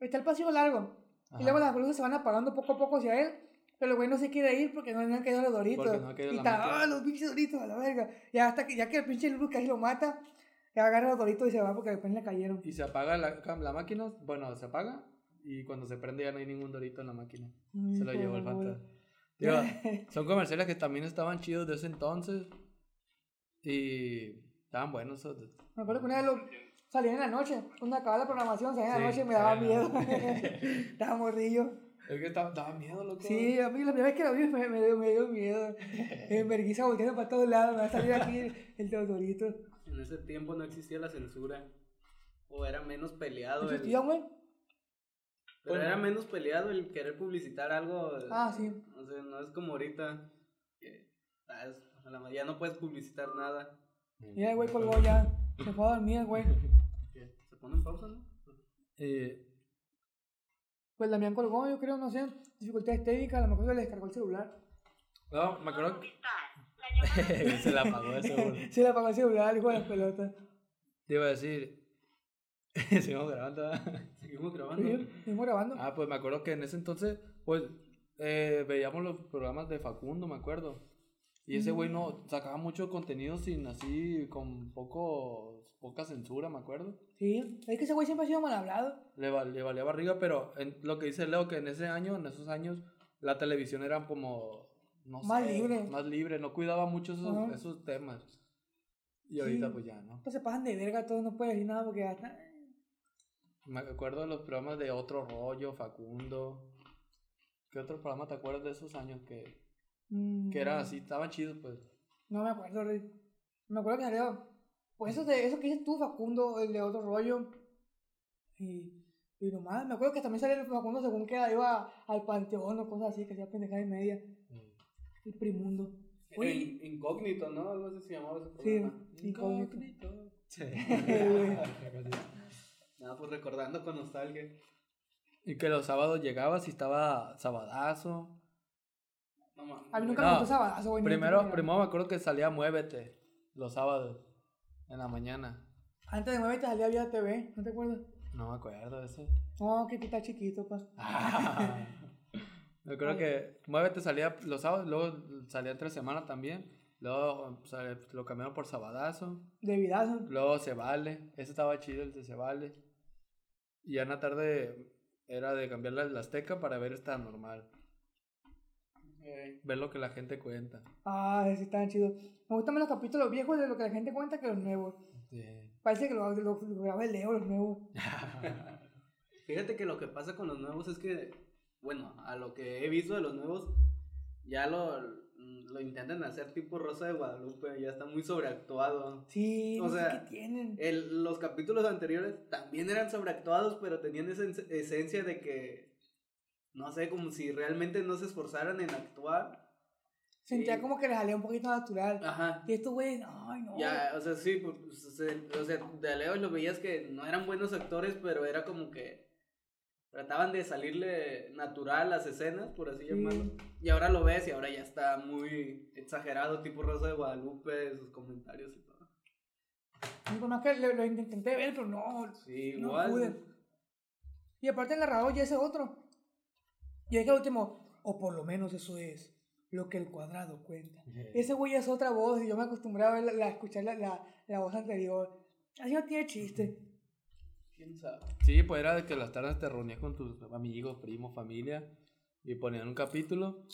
Está el pasillo largo. Ajá. Y luego las luces se van apagando poco a poco hacia él. Pero el güey no se quiere ir porque no le han caído los doritos. No y está, ah, los pinches doritos a la verga. Ya hasta que, ya que el pinche luz casi lo mata, ya agarra los doritos y se va porque después le cayeron. Y se apaga la, la máquina. Bueno, se apaga y cuando se prende ya no hay ningún dorito en la máquina. Se lo llevó el fantasma. Digo, son comerciales que también estaban chidos de ese entonces. Y estaban buenos. Me acuerdo que una vez lo salía en la noche. Cuando acababa la programación, salía en la Sí, noche y me daba miedo. Estaba morrillo. Es que estaba, daba miedo, loco. Sí, a mí la primera vez que lo vi me, me, dio, me dio miedo. En vergüenza volteando para todos lados. Me va a salir aquí el, el Teodorito. En ese tiempo no existía la censura. O era menos peleado. el- ¿Existía, güey? Pero Bueno. era menos peleado el querer publicitar algo. Ah, sí. O sea, no es como ahorita. Que, ah, es- a la ya no puedes publicitar nada. Ya el güey colgó ya. Se fue a dormir, el güey. Se pone en pausa, ¿no? Eh, Pues Damián colgó, yo creo, no sé. Dificultades técnicas, a lo mejor se le descargó el celular. no, me acuerdo que... se la apagó de seguro. Se le apagó el celular, hijo de las pelotas. Te iba a decir... Seguimos grabando. Seguimos grabando. Seguimos grabando. Ah, pues me acuerdo que en ese entonces, pues, eh, veíamos los programas de Facundo, me acuerdo. Y ese güey no sacaba mucho contenido sin así, con poco, poca censura, me acuerdo. Sí, es que ese güey siempre ha sido mal hablado. Le, val- le valía barriga, pero en, lo que dice Leo, que en ese año, en esos años, la televisión era como, no Más sé, libre. Más libre, no cuidaba mucho esos, Ajá. esos temas. Y ahorita Sí. pues ya, ¿no? Pues se pasan de verga todos, no puedes decir nada porque ya está. Me acuerdo de los programas de Otro Rollo, Facundo. ¿Qué otro programa te acuerdas de esos años que, Mm, que eran así? Estaban chidos, pues. No me acuerdo, Rey. Me acuerdo que salió. Pues eso, de, eso que dices tú, Facundo, el de otro rollo. Y, y nomás, me acuerdo que también salía el Facundo según que iba al panteón o cosas así, que hacía pendejada y media. El primundo. Oye, Incógnito, ¿no? Algo así se llamaba ese sí, programa. incógnito. Sí. Nada, pues recordando con nostalgia. y que los sábados llegabas y estaba Sabadazo. No mames. A mí nunca No, me gustó Sabadazo, güey. ni Primero, primero me acuerdo que salía Muévete los sábados en la mañana. Antes de 9 te salía vía TV, ¿no te acuerdas? No me acuerdo de ese. No, que tú estás chiquito, pa. me acuerdo que Muévete salía los sábados, luego salía entre semana también. Luego sale- lo cambiaron por Sabadazo. De vidazo. Luego Se Vale. Ese estaba chido, el de Se Vale. Y ya en la tarde era de cambiar la, la Azteca para ver esta normal. Ver lo que la gente cuenta. Ah, sí, estaban chidos. Me gustan más los capítulos viejos de lo que la gente cuenta que los nuevos. Sí. Parece que lo, lo, lo graba el Leo, los nuevos. Fíjate que lo que pasa con los nuevos es que, bueno, a lo que he visto de los nuevos, ya lo, lo intentan hacer tipo Rosa de Guadalupe, ya está muy sobreactuado. Sí, O no sé sea, qué tienen. El, los capítulos anteriores también eran sobreactuados, pero tenían esa en- esencia de que, no sé, como si realmente no se esforzaran en actuar. Sentía sí. como que les salía un poquito natural. Ajá. Y estos güeyes, ay, no. Ya, o sea, sí, pues, o sea, de a lejos lo veías que no eran buenos actores, pero era como que trataban de salirle natural las escenas, por así Sí. llamarlo. Y ahora lo ves y ahora ya está muy exagerado, tipo Rosa de Guadalupe, sus comentarios y todo. Por más que lo, lo intenté ver, pero no. Sí, No igual. pude. Y aparte el narrador ya ese otro. Y es que el último, o por lo menos eso es lo que el cuadrado cuenta. Ese güey es otra voz y yo me acostumbré a, la, escuchar la, la, la voz anterior. Así no tiene chiste. ¿Quién sabe? Sí, pues era de que las tardes te reunías con tus amigos, primos, familia y ponían un capítulo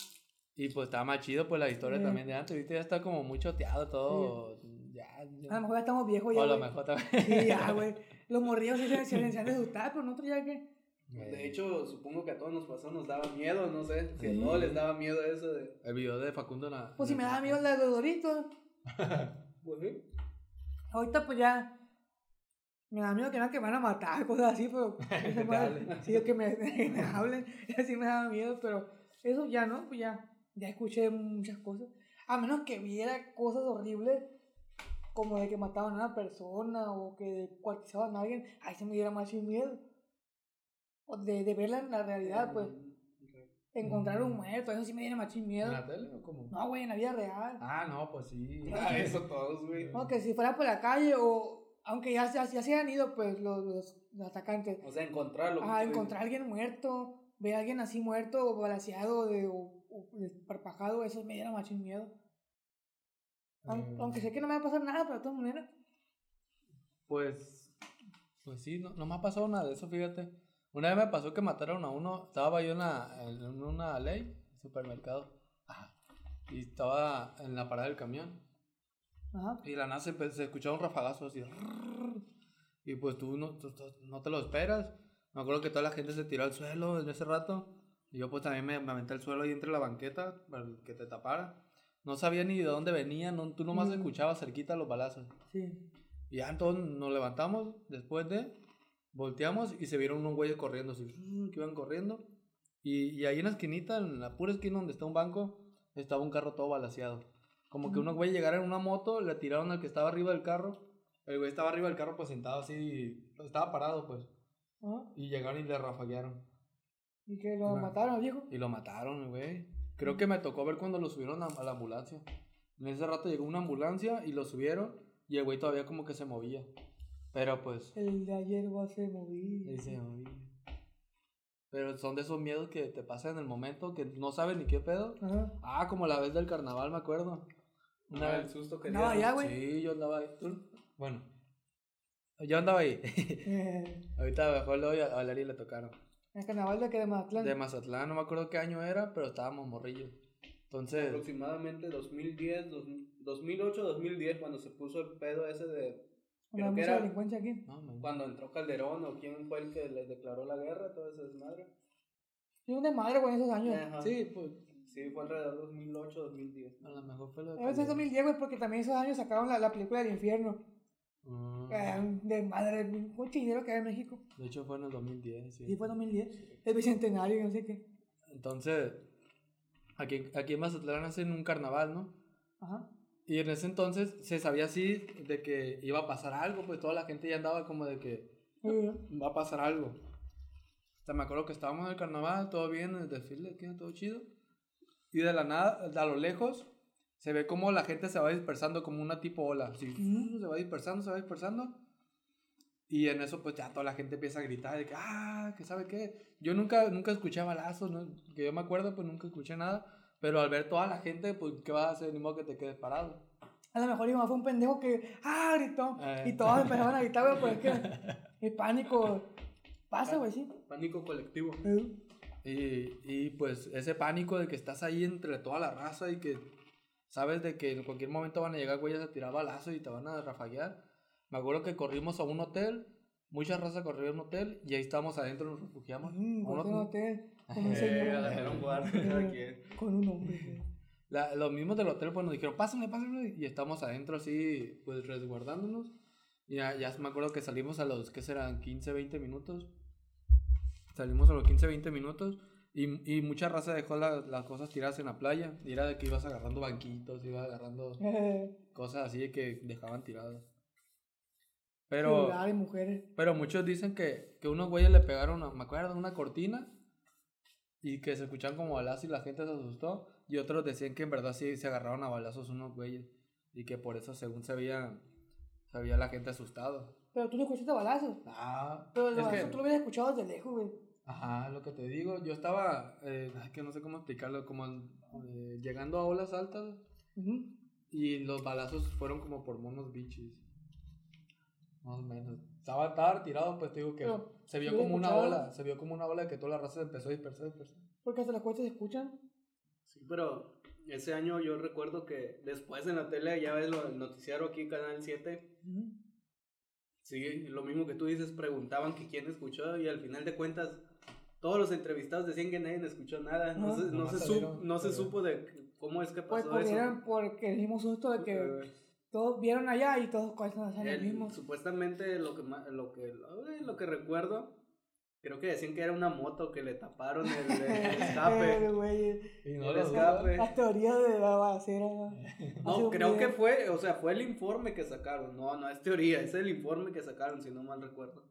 y pues estaba más chido pues la historia Sí. también de antes, ahorita ya está como muy choteado todo, ya, ya. A lo mejor ya estamos viejos o ya. a lo mejor también. Sí, ya, güey. Los morrillos sí se, se, se han asustar, pero nosotros ya que. De hecho, supongo que a todos nos pasó, nos daba miedo, no sé. Si Sí. a todos les daba miedo eso de. El video de Facundo la... Pues si me daba miedo la de los doritos. Pues sí. Ahorita pues ya. Me da miedo que no que me van a matar, cosas así, pero. sí, que me, me hablen. Así me daba miedo, pero eso ya no, pues ya. Ya escuché muchas cosas. A menos que viera cosas horribles, como de que mataban a una persona o que descuartizaban a alguien, ahí se me diera más sin miedo. O de, de verla en la realidad, pues. Encontrar un muerto, eso sí me diera más sin ¿En miedo. la tele o cómo? No, güey, en la vida real. Ah, no, pues sí. Ah, eso todos, güey. No, que si fuera por la calle o aunque ya, ya, ya se hayan ido pues los, los, atacantes. O sea, encontrarlo. A encontrar a alguien muerto, ver a alguien así muerto o balaseado de, o, o desparpajado, eso me diera machín miedo. Mm. Aunque sé que no me va a pasar nada, pero de todas maneras. Pues, pues sí, no, no me ha pasado nada de eso, fíjate. Una vez me pasó que mataron a uno, estaba yo en, la- en una ley, supermercado, Ajá. y estaba en la parada del camión, Ajá. y la se, empe- se escuchaba un rafagazo así, y pues tú no, tú- tú no te lo esperas. Me acuerdo que toda la gente se tiró al suelo en ese rato, y yo pues también me, me aventé al suelo ahí entre la banqueta para que te tapara. No sabía ni de dónde venían, no, tú nomás Mm. escuchabas cerquita los balazos. Sí. Y ya todos nos levantamos después de, volteamos y se vieron unos güeyes corriendo, así, que iban corriendo. Y, y ahí en la esquinita, en la pura esquina donde está un banco, estaba un carro todo balaseado. Como que unos güeyes llegaron en una moto, le tiraron al que estaba arriba del carro. El güey estaba arriba del carro, pues sentado así, estaba parado, pues. Ajá. Y llegaron y le rafaguearon. Y que lo mataron, viejo. Y lo mataron, güey. Creo que me tocó ver cuando lo subieron a, a la ambulancia. En ese rato llegó una ambulancia y lo subieron y el güey todavía como que se movía. Pero pues, El de ayer va a ser movido. ahí se movía. Pero son de esos miedos que te pasan en el momento que no sabes ni qué pedo. Ajá. Ah, como la vez del carnaval, me acuerdo. Una Ah, el susto que Andaba dieron. allá, güey. Sí, yo andaba ahí. ¿Tú? Bueno. Yo andaba ahí. Ahorita mejor lo a Valeria le tocaron. el carnaval de que de Mazatlán. De Mazatlán, no me acuerdo qué año era, pero estábamos morrillos. Entonces, Aproximadamente 2010, 2008, 2010, cuando se puso el pedo ese de... Una Creo que mucha era delincuencia aquí. no, man. cuando entró Calderón o quién fue el que les declaró la guerra, todo ese desmadre. Sí, un desmadre con esos años. Ajá. Sí, pues Sí, fue alrededor de 2008, 2010. a lo mejor fue lo A veces 2010, güey, porque también esos años sacaron la, la película del infierno. Ah, Eh, un desmadre, mucho dinero que hay en México. de hecho fue en el 2010, sí. Sí, fue 2010. El bicentenario no sé qué. Entonces, aquí, aquí en Mazatlán hacen un carnaval, ¿no? Ajá. Y en ese entonces se sabía así de que iba a pasar algo, pues toda la gente ya andaba como de que Sí, va a pasar algo. O sea, me acuerdo que estábamos en el carnaval, todo bien, en el desfile, todo chido. Y de la nada, a lo lejos, se ve como la gente se va dispersando como una tipo ola. Se va dispersando, se va dispersando. Y en eso, pues ya toda la gente empieza a gritar de que, ah, que sabe qué. Yo nunca, nunca escuché balazos, ¿no? Que yo me acuerdo, pues nunca escuché nada. Pero al ver toda la gente, pues, ¿qué vas a hacer? Ni modo que te quedes parado. A lo mejor Iván fue un pendejo que, ah, gritó. Eh. Y todos empezaron a gritar, güey, pues es que el pánico pasa, güey, sí. Pánico colectivo. Eh, Y, y pues ese pánico de que estás ahí entre toda la raza y que sabes de que en cualquier momento van a llegar güeyes a tirar balazos y te van a rafaguear. Me acuerdo que corrimos a un hotel, mucha raza corrió a un hotel y ahí estábamos adentro, nos refugiamos. Mm, A un corté un hot- hotel con un Eh, señor. guardia quien. Con un hombre. La- los mismos del hotel pues nos dijeron, pásenle, pásenle, y estamos adentro así, pues resguardándonos. Y ya, ya me acuerdo que salimos a los, ¿qué serán? 15, 20 minutos. Salimos a los 15, 20 minutos y, y mucha raza dejó la- las cosas tiradas en la playa. Y era de que ibas agarrando banquitos, ibas agarrando cosas así que dejaban tiradas. Pero, celulares, mujeres. pero muchos dicen que, que unos güeyes le pegaron, a- me acuerdo, una cortina y que se escuchaban como balazos y la gente se asustó. Y otros decían que en verdad sí se agarraron a balazos unos güeyes y que por eso según se veía, se veía la gente asustado. Pero tú no escuchaste balazos. Ah, Pero el es balazo que, tú lo hubieras escuchado desde lejos, güey. ajá, lo que te digo, yo estaba, eh, que no sé cómo explicarlo, como eh, llegando a olas altas Ujú. y los balazos fueron como por monos bichis. Más o menos. Estaba, estaba tirado, pues te digo que Pero, se vio ¿sí como una ola, se vio como una ola de que toda la raza se empezó a dispersar, dispersar. Porque hasta las cuestas se escuchan. Sí, pero ese año yo recuerdo que después en la tele, ya ves lo, el noticiero aquí, Canal 7, Ujú. Sí, lo mismo que tú dices, preguntaban que quién escuchó y al final de cuentas todos los entrevistados decían que nadie escuchó nada. No, No. se, no se, salieron, supo, no se supo de cómo es que Pues pasó eso. pudieron porque el mismo susto de que todos vieron allá y todos cuestan hacer lo el- mismo. supuestamente lo que, ma- lo, que, lo que recuerdo, creo que decían que era una moto que le taparon el, el escape. Güey, Y El escape. Las teorías de la. No, creo que fue, o sea, fue el informe que sacaron. No, no es teoría, es el informe que sacaron, si no mal recuerdo.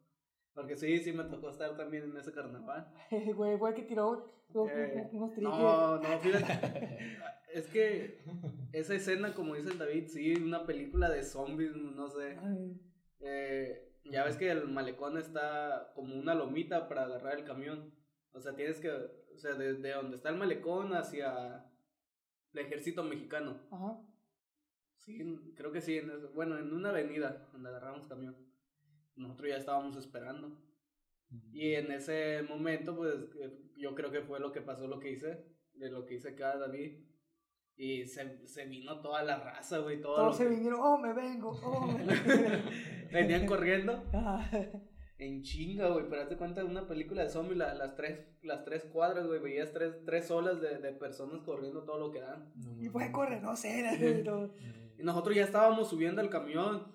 Porque sí, sí me tocó estar también en ese carnaval. El güey fue el que tiró Eh, unos triques. no, no, fíjate. Es que esa escena, como dice el David, sí, una película de zombies, no sé. Ay, Eh, ya ves que el malecón está como una lomita para agarrar el camión. O sea, tienes que, o sea, desde donde está el malecón hacia el ejército mexicano. Ajá. Sí, creo que sí, en bueno, en una avenida donde agarramos camión. Nosotros ya estábamos esperando. Y en ese momento, pues, eh, yo creo que fue lo que pasó, lo que hice, de lo que hice acá David. Y se, se vino toda la raza, güey, todo Todos se que- vinieron, oh, me vengo, oh, me Venían corriendo en chinga, güey, pero hazte cuenta de una película de zombies, la- las, tres, las tres cuadras, güey, veías tres, tres olas de, de personas corriendo todo lo que dan. Y puede correr, no sé. y nosotros ya estábamos subiendo al camión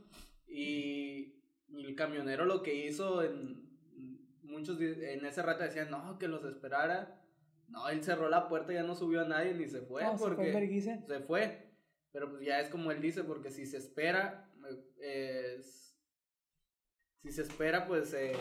y, y el camionero lo que hizo en muchos en ese rato decían, "No, que los esperara." No, él cerró la puerta, ya no subió a nadie ni se fue No, se fue porque se fue. Pero pues ya es como él dice, porque si se espera eh, es- si se espera pues eh,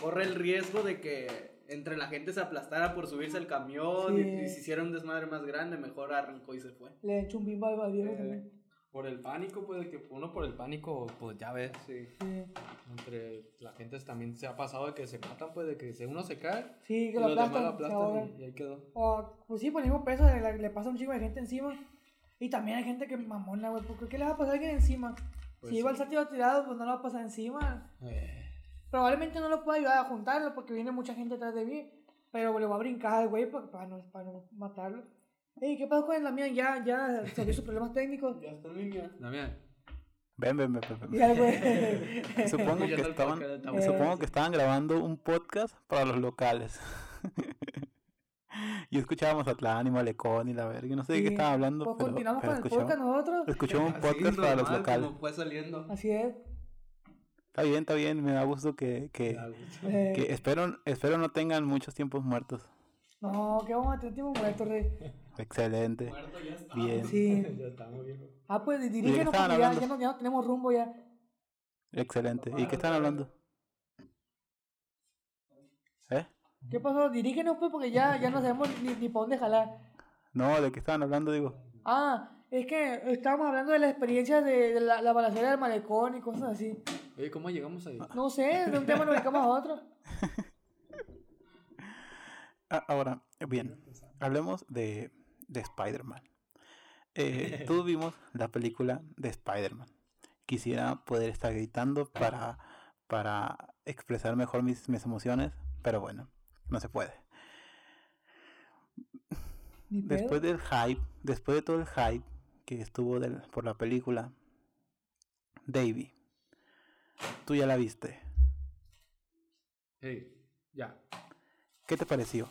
corre el riesgo de que entre la gente se aplastara por subirse al camión y, Sí. y se hiciera un desmadre más grande, mejor arrancó y se fue. Le echó un bimbo al Eh, también. Por el pánico, pues, de que uno por el pánico, pues ya ves. Sí. Sí. Entre la gente también se ha pasado de que se matan, pues, de que uno se cae Sí, que lo aplastan. lo aplastan y, y ahí quedó. O, pues sí, por el mismo peso le, le pasa un chingo de gente encima. Y también hay gente que mamona, güey. ¿Por qué le va a pasar a alguien encima? Pues si lleva sí. el sátiro tirado, pues no lo va a pasar encima. Eh, Probablemente no lo pueda ayudar a juntarlo porque viene mucha gente atrás de mí. Pero le voy a brincar al güey para, para, no, para no matarlo. Ey, ¿qué pasó con el Damián? Ya, ya salió sus problemas técnicos. Ya está en línea. Damián. Ven, ven, ven, ven, ven. Ya, güey. Supongo que, Escuchando el estaban, podcast supongo que estaban grabando un podcast para los locales. y escuchábamos Atlán y Malecón y la verga. No sé de qué estaban hablando, Pues pero, continuamos pero con el escuchamos, podcast nosotros. escuchamos un podcast para los locales. Como fue saliendo. Así es. Está bien, está bien. Me da gusto que, que, Eh, que espero, espero no tengan muchos tiempos muertos. No, que vamos a tener tiempo muerto, rey. Excelente. Muerto ya está. Bien. Sí. ya estamos viejo. Ah, pues qué dirígenos porque ya, ya, no, ya no tenemos rumbo ya. Excelente. ¿Y qué están hablando? ¿Eh? ¿Qué pasó? Dirígenos pues porque ya, ya no sabemos ni, ni para dónde jalar. No, ¿de qué estaban hablando? Digo. Ah, es que estábamos hablando de la experiencia de, de la, la balacera del malecón y cosas así. Oye, ¿cómo llegamos ahí? No sé, de un tema nos dedicamos a otro. Ah, ahora, bien, hablemos de, de Spider-Man. Eh, todos vimos la película de Spider-Man. Quisiera poder estar gritando para, para expresar mejor mis, mis emociones, pero bueno, no se puede. Después del hype, después de todo el hype que estuvo del- por la película, Davey, tú ya la viste. Ey, ya. ¿Qué te pareció?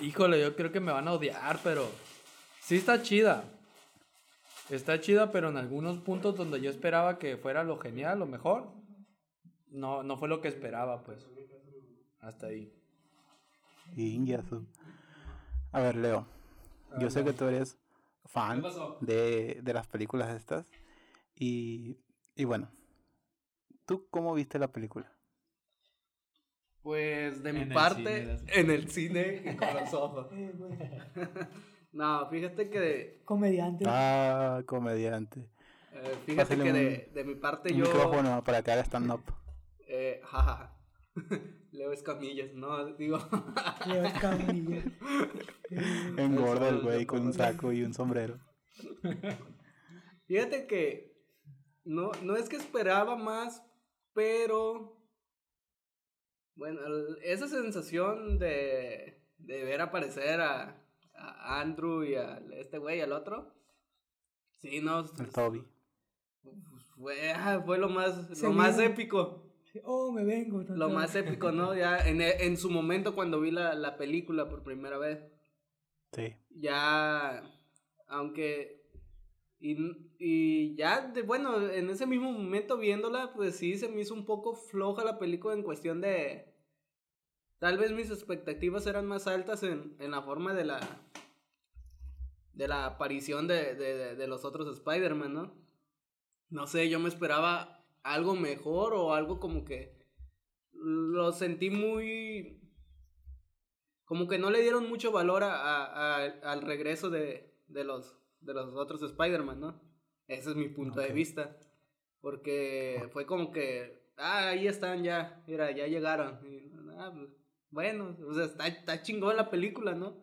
Híjole, yo creo que me van a odiar, pero sí está chida. Está chida, pero en algunos puntos donde yo esperaba que fuera lo genial, lo mejor, no, no fue lo que esperaba, pues. Hasta ahí. A ver, Leo. Yo sé que tú eres fan de, de las películas estas. Y, y bueno, ¿tú cómo viste la película? Pues de En mi el parte, cine, en el cine y con los ojos. No, fíjate que de, Comediante. Ah, comediante. eh, fíjate Pásale que un- de, de mi parte Un yo micrófono para que haga stand-up. eh, jaja. Leo Escamillas, no, digo, Leo Escamilla. Engorda el güey con un saco y un sombrero. fíjate que no, no es que esperaba más, pero bueno, el- esa sensación de, de ver aparecer a, a Andrew y a este güey, al otro, sí, no, El Toby. fue, ah, fue lo más, lo más vio. épico. Oh, me vengo. Lo más épico, ¿no? Ya en, en su momento cuando vi la, la película por primera vez. Sí. Ya, aunque... Y, y ya, de, bueno, en ese mismo momento viéndola, pues sí, se me hizo un poco floja la película en cuestión de... Tal vez mis expectativas eran más altas en, en la forma de la... De la aparición de, de, de- los otros Spider-Man, ¿no? No sé, yo me esperaba algo mejor o algo como que... Lo sentí muy como que no le dieron mucho valor a- a- al regreso de, de, los, de los otros Spider-Man, ¿no? Ese es mi punto de vista. Porque fue como que, ah, ahí están ya, mira, ya llegaron. Y, ah, pues, bueno, o sea, está, está chingón la película, ¿no?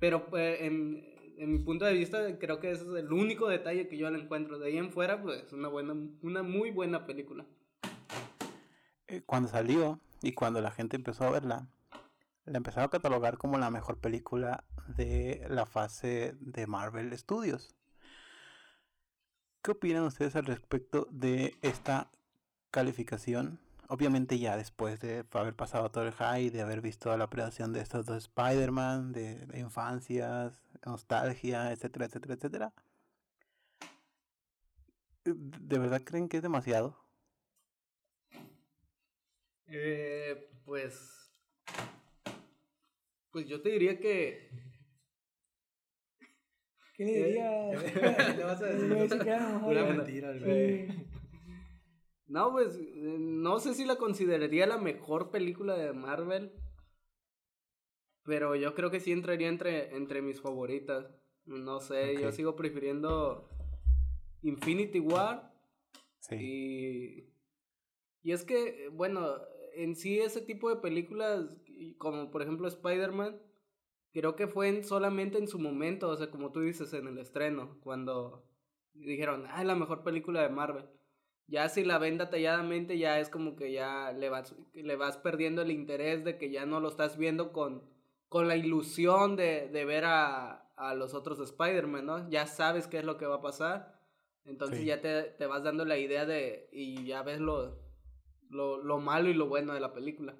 Pero pues, en, en mi punto de vista, creo que ese es el único detalle que yo le encuentro. De ahí en fuera, pues, una buena, una muy buena película. Eh, Cuando salió y cuando la gente empezó a verla, la empezaron a catalogar como la mejor película de la fase de Marvel Studios. ¿Qué opinan ustedes al respecto de esta calificación? Obviamente ya después de haber pasado todo el hype, de haber visto la creación de estos dos Spider-Man, de, de infancias, nostalgia, etcétera, etcétera, etcétera. ¿De verdad creen que es demasiado? Eh, pues. Pues yo te diría que. ¿Qué le dirías? Le vas a decir mejor. Una mentira, Sí. No, pues. eh, No sé si la consideraría la mejor película de Marvel. Pero yo creo que sí entraría entre, entre mis favoritas. No sé, yo sigo prefiriendo Infinity War. Sí. Y, y es que, bueno, en sí ese tipo de películas, como por ejemplo Spider-Man, creo que fue en- solamente en su momento, o sea, como tú dices, en el estreno, cuando dijeron, ah, es la mejor película de Marvel. Ya si la ven detalladamente, ya es como que ya le vas, le vas perdiendo el interés de que ya no lo estás viendo con, con la ilusión de, de ver a, a los otros Spider-Man, ¿no? Ya sabes qué es lo que va a pasar. Entonces Sí. ya te, te vas dando la idea de. Y ya ves lo, lo, lo malo y lo bueno de la película.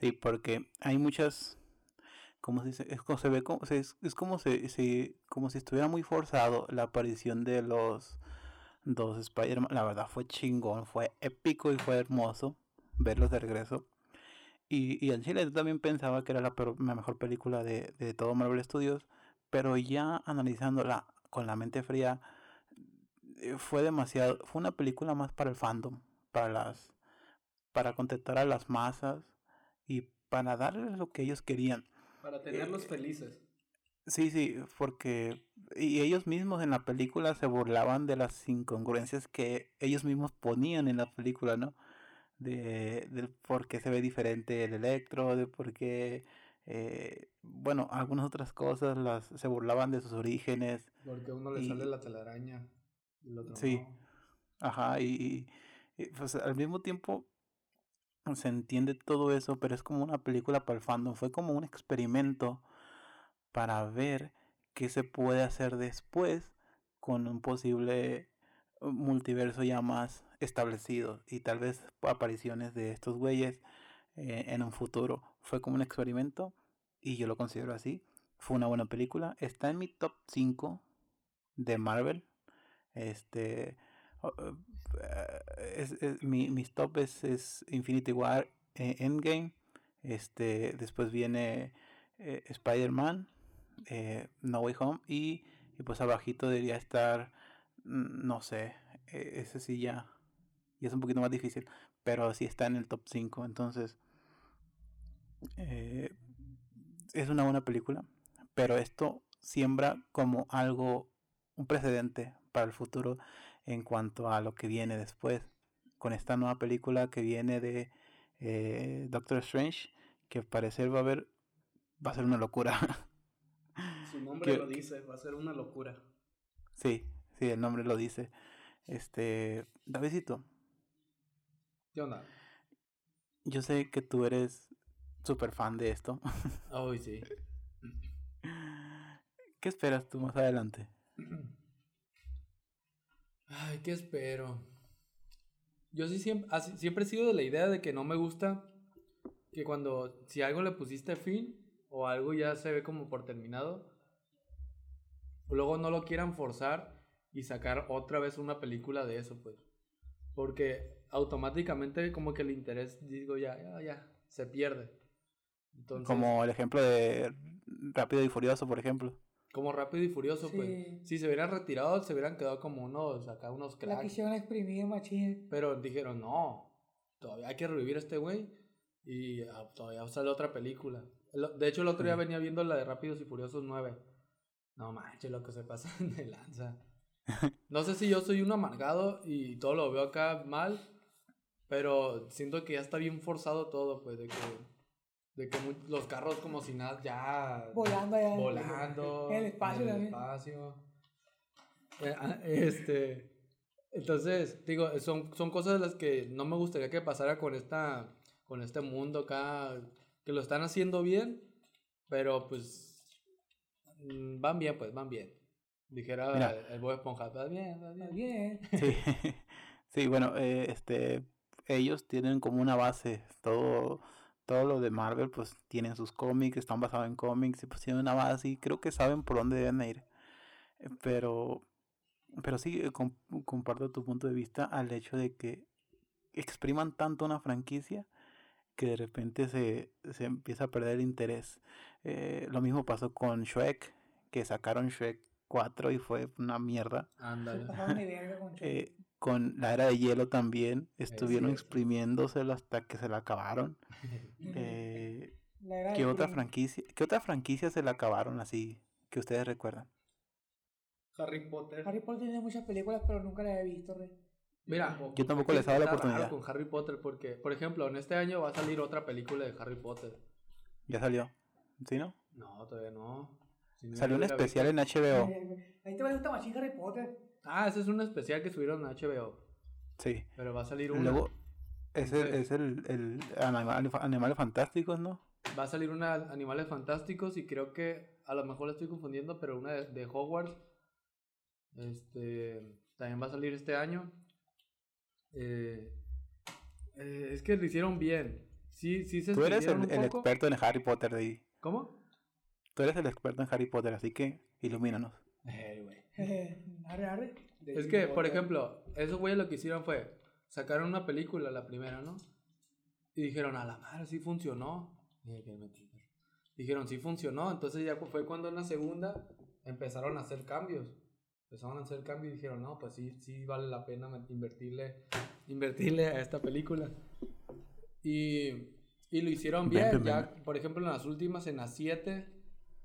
Sí, porque hay muchas, como se dice, es como se ve como, es como se, se- como si estuviera muy forzado la aparición de los dos Spider-Man. La verdad fue chingón, fue épico y fue hermoso verlos de regreso. Y, y en Chile yo también pensaba que era la, peor- la mejor película de, de todo Marvel Studios, pero ya analizándola con la mente fría, eh, fue demasiado, fue una película más para el fandom, para las, para contentar a las masas y para darles lo que ellos querían. Para tenerlos Eh, felices. Sí, sí, porque y ellos mismos en la película se burlaban de las incongruencias que ellos mismos ponían en la película, ¿no? De, del por qué se ve diferente el electro, de por qué, eh, bueno, algunas otras cosas las se burlaban de sus orígenes, Porque a uno le Y- sale la telaraña y el otro Sí. no. ajá, y, pues al mismo tiempo se entiende todo eso, pero es como una película para el fandom, fue como un experimento para ver qué se puede hacer después con un posible uh, multiverso ya más establecido y tal vez apariciones de estos güeyes eh, en un futuro. Fue como un experimento y yo lo considero así. Fue una buena película. Está en mi top 5 de Marvel. Este. Eh, es, es- mi, mis top es, es Infinity War eh, Endgame. Este. Después viene eh, Spider-Man. eh, no Way Home. Y, y pues abajito debería estar. mm, No sé. eh, ese sí ya. Y es un poquito más difícil. Pero sí está en el top 5. Entonces. eh, es una buena película. Pero esto siembra como algo. Un precedente para el futuro. En cuanto a lo que viene después. Con esta nueva película que viene de eh, Doctor Strange. Que al parecer va a haber. Va a ser una locura. Su nombre que- lo dice, va a ser una locura. Sí, sí, el nombre lo dice. Este, Davidito, ¿Qué onda? yo sé que tú eres súper fan de esto. Ay, sí. ¿Qué esperas tú más adelante? Ay, ¿qué espero? Yo sí siempre, así- siempre he sido de la idea de que no me gusta que cuando, si algo le pusiste fin o algo ya se ve como por terminado, luego no lo quieran forzar y sacar otra vez una película de eso, pues. Porque automáticamente como que el interés, digo, ya, ya, ya, se pierde. Como el ejemplo de Rápido y Furioso, por ejemplo. Como rápido y furioso, Sí. pues. Si se hubieran retirado, se hubieran quedado como unos, acá unos La cracks. quisieron exprimir, machín. Pero dijeron, no, todavía hay que revivir a este güey. Y ah, todavía sale otra película. El- De hecho, el otro día Sí. venía viendo la de Rápidos y Furiosos 9. No manches, lo que se pasa de lanza. No sé si yo soy un amargado y todo lo veo acá mal. Pero siento que ya está bien forzado todo, pues, de que, de que mu- los carros como si nada ya Volando allá. volando En el espacio en el también. espacio. Eh, ah, Este, entonces, digo, son, son cosas de las que no me gustaría que pasara con esta con este mundo acá que lo están haciendo bien, pero pues mm, van bien, pues van bien. Dijera Mira. el, el Bob Esponja, va bien, va bien. Bien. Sí, sí bueno, eh, este, ellos tienen como una base, todo, todo lo de Marvel, pues tienen sus cómics, están basados en cómics, y pues tienen una base y creo que saben por dónde deben ir. Eh, Pero, pero sí, eh, com- comparto tu punto de vista al hecho de que expriman tanto una franquicia que de repente se, se empieza a perder el interés. Eh, lo mismo pasó con Shrek, que sacaron Shrek 4 y fue una mierda. Ándale. Eh, con la era de hielo también estuvieron exprimiéndoselo hasta que se la acabaron. Eh, La ¿qué otra franquicia? ¿Qué otra franquicia se la acabaron así que ustedes recuerdan? Harry Potter. Harry Potter tiene muchas películas, pero nunca las he visto, re. Mira, Yo tampoco les he dado la oportunidad. con Harry Potter porque, por ejemplo, en este año va a salir otra película de Harry Potter. Ya salió. ¿Sí, no? No, todavía no. Si no, Salió un especial en HBO. Ahí te va a gustar machín Harry Potter. Ah, ese es un especial que subieron a HBO. Sí. Pero va a salir uno. Luego, ese Entonces- es el, el animal, animales fantásticos, ¿no? va a salir una de Animales Fantásticos y creo que a lo mejor la estoy confundiendo, pero una de, de Hogwarts. Este, también va a salir este año. Eh, eh, es que lo hicieron bien. Sí, sí se Tú eres el, el experto en Harry Potter de ahí. ¿Cómo? Tú eres el experto en Harry Potter, así que ilumínanos. Güey. Arre, arre. De Es que, por ejemplo, esos güeyes lo que hicieron fue, sacaron una película, la primera, ¿no? Y dijeron, a la madre, sí funcionó. Dijeron, sí funcionó. Entonces ya fue cuando en la segunda empezaron a hacer cambios. Empezaron a hacer cambios y dijeron, no, pues sí, sí vale la pena invertirle, invertirle a esta película. Y, y lo hicieron bien. Ya, por ejemplo, en las últimas, en las 7,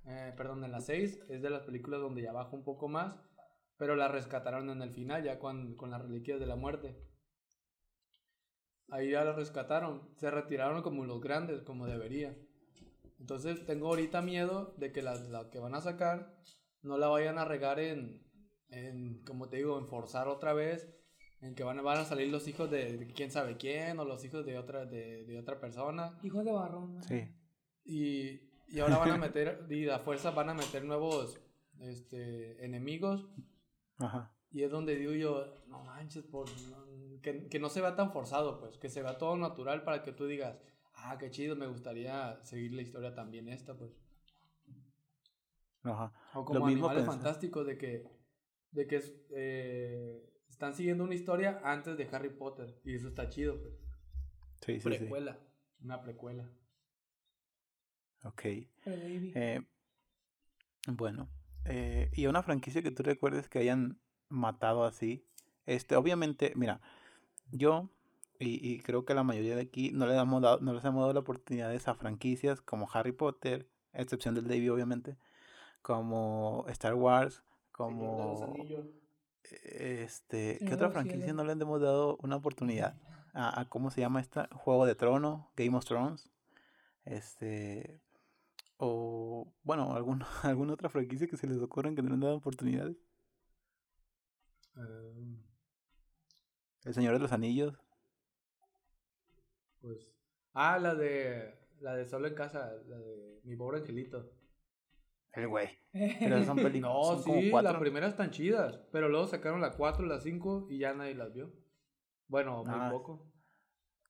eh, perdón, en las 6, es de las películas donde ya baja un poco más. Pero la rescataron en el final, ya con, con las reliquias de la muerte. Ahí ya la rescataron. Se retiraron como los grandes, como debería. Entonces tengo ahorita miedo de que la, la que van a sacar no la vayan a regar en, en como te digo, en forzar otra vez. En que van, a- van a salir los hijos de, de quién sabe quién o los hijos de otra, de, de otra persona. Hijos de barrón. ¿no? Sí. Y, y ahora van a meter, y a fuerza van a meter nuevos este, enemigos. Ajá. Y es donde digo yo, no manches, por, no- que, que no se vea tan forzado, pues, que se vea todo natural para que tú digas, ah, qué chido, me gustaría seguir la historia también esta, pues. Ajá. O como mismo animales pensé. fantásticos de que, de que eh, están siguiendo una historia antes de Harry Potter. Y eso está chido, pues. Sí, sí, sí. Precuela. Una precuela. Ok. Eh, bueno. eh, y una franquicia que tú recuerdes que hayan matado así. Este, obviamente, mira, yo y, y creo que la mayoría de aquí no le hemos dado, no les hemos dado la oportunidad a franquicias como Harry Potter, a excepción del Davey, obviamente, como Star Wars, como este, ¿qué otra franquicia no le hemos dado una oportunidad? A, a cómo se llama esta Juego de Trono, Game of Thrones, este o bueno, alguna alguna otra franquicia que se les ocurra que no le han dado oportunidades. Eh, El Señor de los Anillos. pues. Ah, la de. La de Solo en Casa, la de Mi Pobre Angelito. El güey. Pero son películas. No, son sí, las primeras están chidas, pero luego sacaron la 4, la 5 y ya nadie las vio. Bueno, muy Ah, poco.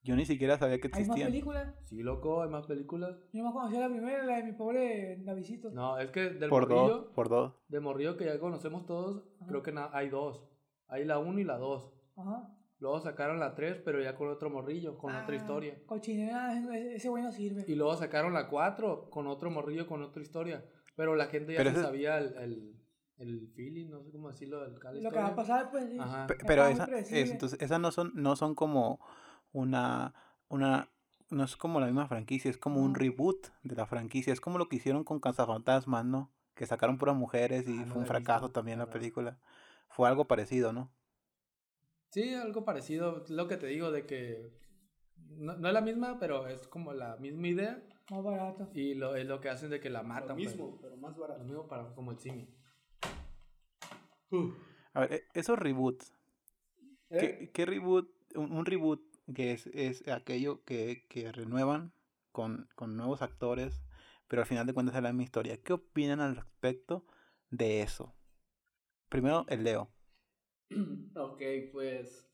Yo ni siquiera sabía que ¿Hay más existían. películas? Sí, loco, hay más películas. Yo me conocía la primera, la de mi pobre Davidito. No, es que del Por morrillo, dos, por dos. de morrillo que ya conocemos todos, Ajá. creo que hay dos. Hay la 1 y la 2. Ajá. Luego sacaron la 3, pero ya con otro morrillo, con otra Ah, historia. Cochinera, ese, güey no sirve. Y luego sacaron la 4 con otro morrillo, con otra historia. Pero la gente ya Pero se ese- sabía el, el, el feeling, no sé cómo decirlo, el Lo que va a pasar, pues sí. Ajá. Pero muy esa, es- entonces, esas no son, no son como una, una, no es como la misma franquicia, es como un reboot de la franquicia. Es como lo que hicieron con Cazafantasmas, ¿no? Que sacaron puras mujeres y Ah, fue un fracaso visto, también la verdad. película. Fue algo parecido, ¿no? Sí, algo parecido. Lo que te digo de que no, no es la misma, pero es como la misma idea. Más barato. Y lo, es lo que hacen de que la matan. Lo pues. mismo, pero más Lo barato. mismo para, como el simi. A ver, e- esos reboots, ¿Eh? ¿qué, qué reboot? Un, un reboot que es, es aquello que, que renuevan con, con nuevos actores, pero al final de cuentas es la misma historia. ¿Qué opinan al respecto de eso? Primero, el Leo. Ok, pues.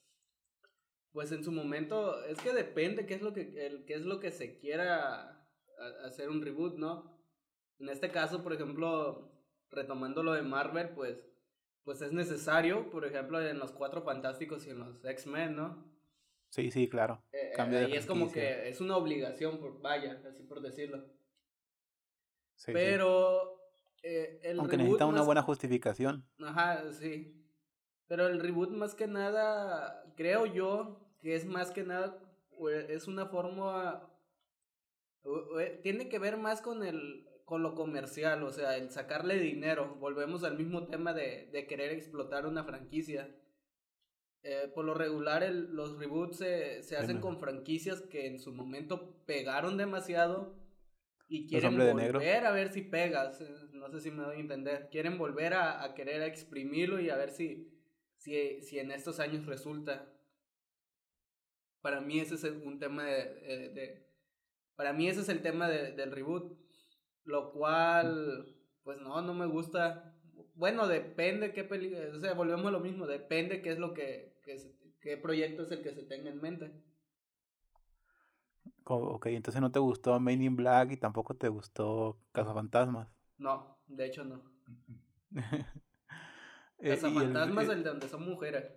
Pues en su momento, es que depende qué es lo que, el, qué es lo que se quiera hacer un reboot, ¿no? En este caso, por ejemplo, retomando lo de Marvel, pues, pues es necesario, por ejemplo, en los Cuatro Fantásticos y en los X-Men, ¿no? Sí, sí, claro. Eh, de ahí es como que es una obligación, por, vaya, así por decirlo. Sí, sí. Pero eh, el Aunque necesita una buena justificación. Ajá, sí. Pero el reboot más que nada, creo yo, que es más que nada, pues, es una forma, o- tiene que ver más con el con lo comercial, o sea, el sacarle dinero. Volvemos al mismo tema de, de querer explotar una franquicia. Eh, por lo regular, el- los reboots se, se hacen con franquicias que en su momento pegaron demasiado y quieren volver a ver si pegas. eh, No sé si me doy a entender. Quieren volver a, a querer exprimirlo y a ver si, si, si en estos años resulta. Para mí ese es un tema de, de, de- Para mí ese es el tema de- del reboot. Lo cual, pues no, no me gusta. Bueno, depende qué película, o sea, volvemos a lo mismo, depende qué es lo que, que se- qué proyecto es el que se tenga en mente. Ok, entonces no te gustó Main in Black y tampoco te gustó Cazafantasmas. No, de hecho no. Eh, el- Cazafantasmas, eh, el de donde son mujeres.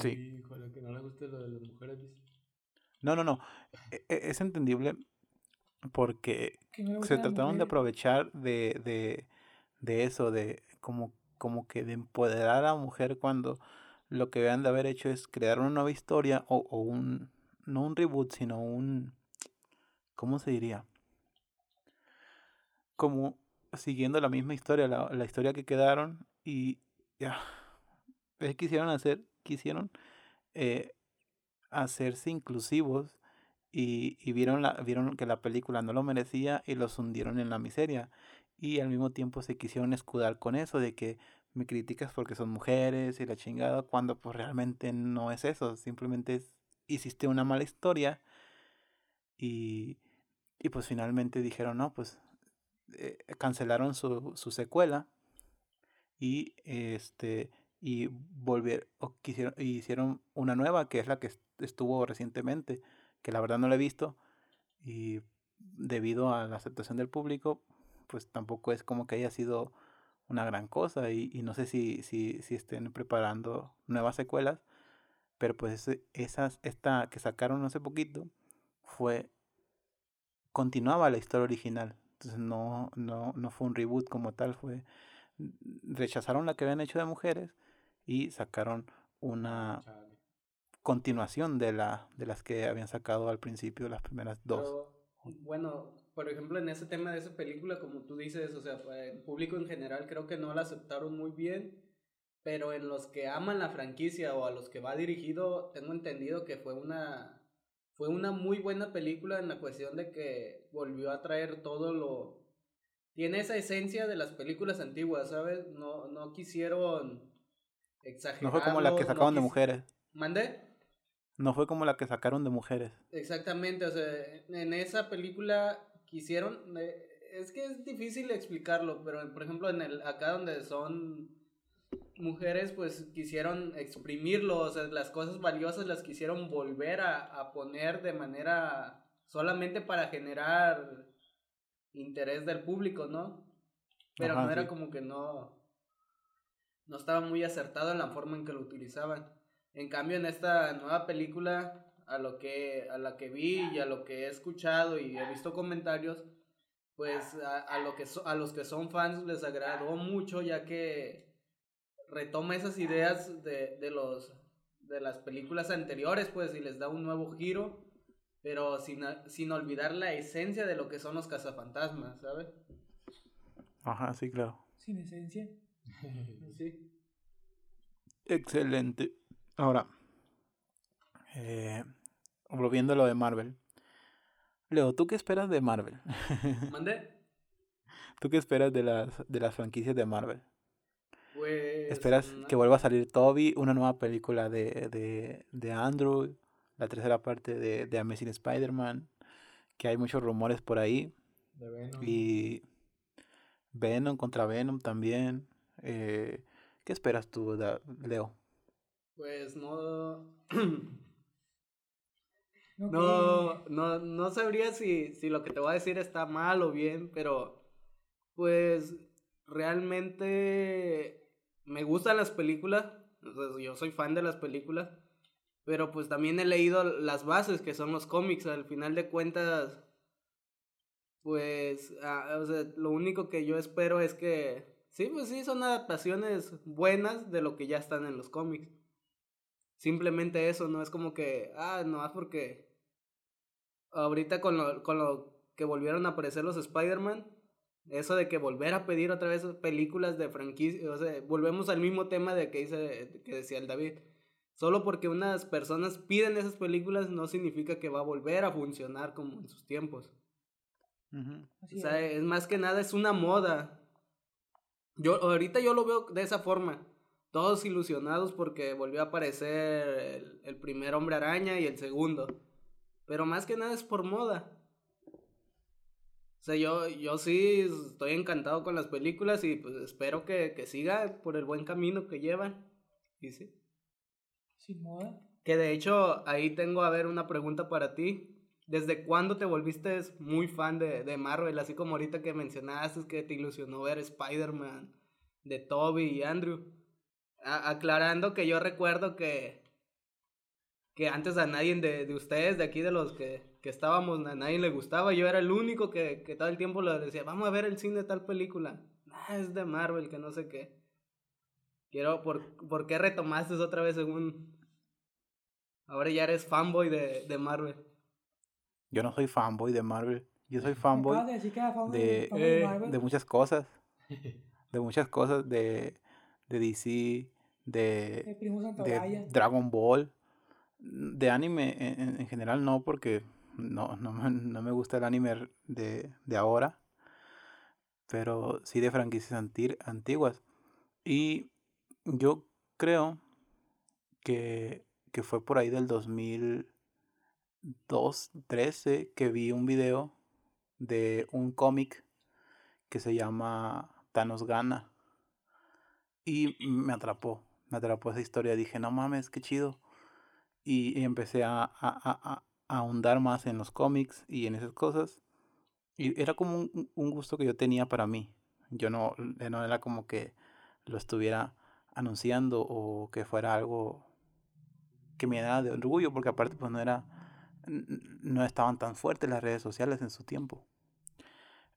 Sí. Híjole, que no le guste lo de las mujeres. dice. No, no, no. e- e- Es entendible porque se trataron de aprovechar de, de, de eso, de como, como que de empoderar a la mujer cuando lo que deben de haber hecho es crear una nueva historia o, un, no un reboot, sino un, ¿cómo se diría? Como siguiendo la misma historia, la, la historia que quedaron y ya, es quisieron hacer, quisieron eh, hacerse inclusivos y, y vieron, la, vieron que la película no lo merecía y los hundieron en la miseria. Y al mismo tiempo se quisieron escudar con eso de que me criticas porque son mujeres y la chingada, cuando pues realmente no es eso, simplemente es, hiciste una mala historia y, y pues finalmente dijeron, no, pues eh, cancelaron su, su secuela y este y volvieron o quisieron hicieron una nueva que es la que est- estuvo recientemente que la verdad no la he visto y debido a la aceptación del público pues tampoco es como que haya sido una gran cosa y, y no sé si, si, si estén preparando nuevas secuelas pero pues esas esta que sacaron hace poquito fue continuaba la historia original entonces no no no fue un reboot como tal fue rechazaron la que habían hecho de mujeres y sacaron una Chale. continuación de la de las que habían sacado al principio las primeras dos Pero, bueno, por ejemplo, en ese tema de esa película, como tú dices, o sea, el público en general creo que no la aceptaron muy bien, pero en los que aman la franquicia o a los que va dirigido, tengo entendido que fue una fue una muy buena película en la cuestión de que volvió a traer todo lo tiene esa esencia de las películas antiguas, ¿sabes? No no quisieron exagerar. no fue como la que sacaron de mujeres ¿Mandé? no fue como la que sacaron de mujeres Exactamente, o sea, en esa película quisieron, eh, es que es difícil explicarlo, pero por ejemplo en el acá donde son mujeres, pues quisieron exprimirlo, o sea, las cosas valiosas las quisieron volver a, a poner de manera solamente para generar interés del público, ¿no? Pero Ajá, no era sí. como que no, no estaba muy acertado en la forma en que lo utilizaban. En cambio, en esta nueva película, a lo que, a la que vi y a lo que he escuchado y he visto comentarios, pues a, a lo que so- a los que son fans les agradó mucho, ya que retoma esas ideas de, de los de las películas anteriores, pues, y les da un nuevo giro, pero sin, sin olvidar la esencia de lo que son los cazafantasmas, ¿sabes? ajá sí claro Sin esencia. Sí. excelente ahora eh, volviendo a lo de Marvel Leo tú qué esperas de Marvel ¿Mandé? tú qué esperas de las de las franquicias de Marvel Pues... ¿Esperas no- que vuelva a salir Toby, una nueva película de, de, de Andrew, la tercera parte de, de Amazing Spider-Man, que hay muchos rumores por ahí, De Venom. y Venom contra Venom también. eh, ¿Qué esperas tú, Leo? Pues no... No, No, no, sabría si, si lo que te voy a decir está mal o bien, pero pues realmente me gustan las películas, sea, yo soy fan de las películas, pero pues también he leído las bases que son los cómics, al final de cuentas, pues, ah, o sea, lo único que yo espero es que, sí, pues sí, son adaptaciones buenas de lo que ya están en los cómics. Simplemente eso, no es como que, ah, no es porque ahorita con lo, con lo que volvieron a aparecer los Spider-Man, eso de que volver a pedir otra vez películas de franquicia, o sea, volvemos al mismo tema de que, dice, que decía el David. Solo porque unas personas piden esas películas no significa que va a volver a funcionar como en sus tiempos. O sea, es. es más que nada, es una moda. Yo, ahorita yo lo veo de esa forma. Todos ilusionados porque volvió a aparecer el, el primer hombre araña y el segundo. Pero más que nada es por moda. O sea, yo, yo sí estoy encantado con las películas y pues espero que, que siga por el buen camino que llevan. Y sí. Sin moda. Que de hecho, ahí tengo a ver una pregunta para ti. ¿Desde cuándo te volviste muy fan de, de Marvel? Así como ahorita que mencionaste que te ilusionó ver Spider-Man de Toby y Andrew. A- aclarando que yo recuerdo que, que antes a nadie de, de ustedes, de aquí de los que, que estábamos, a nadie le gustaba. Yo era el único que, que todo el tiempo le decía, vamos a ver el cine de tal película. Ah, es de Marvel, que no sé qué. Quiero, ¿por, ¿por qué retomaste otra vez según... Ahora ya eres fanboy de, de Marvel. Yo no soy fanboy de Marvel. Yo soy fanboy de decir que era fan de- eh, muchas cosas. De muchas cosas de, de DC, de, de. Dragon Ball. De anime en, en- en general no, porque no, no, me- no me gusta el anime de, de ahora. Pero sí de franquicias anti- antiguas. Y yo creo que, que fue por ahí del 2002, 13, que vi un video de un cómic que se llama Thanos Gana. Y me atrapó, me atrapó esa historia. Dije, no mames, qué chido. Y, y empecé a, a, a- a- ahondar más en los cómics y en esas cosas. Y era como un, un- gusto que yo tenía para mí. Yo no, eh, no era como que lo estuviera anunciando o que fuera algo que me da de orgullo, porque aparte pues no era, no estaban tan fuertes las redes sociales en su tiempo.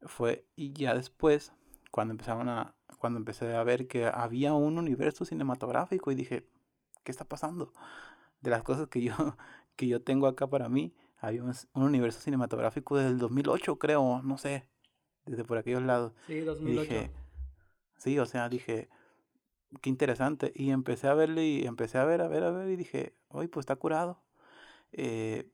Fue, y ya después, cuando empezaron a, cuando empecé a ver que había un universo cinematográfico y dije, ¿qué está pasando? De las cosas que yo, que yo tengo acá para mí, había un, un universo cinematográfico desde el 2008, creo, no sé, desde por aquellos lados. Sí, Y 2008. dije, sí, o sea, dije, qué interesante. Y empecé a verle y empecé a ver, a ver, a ver y dije, oye, pues está curado. Eh,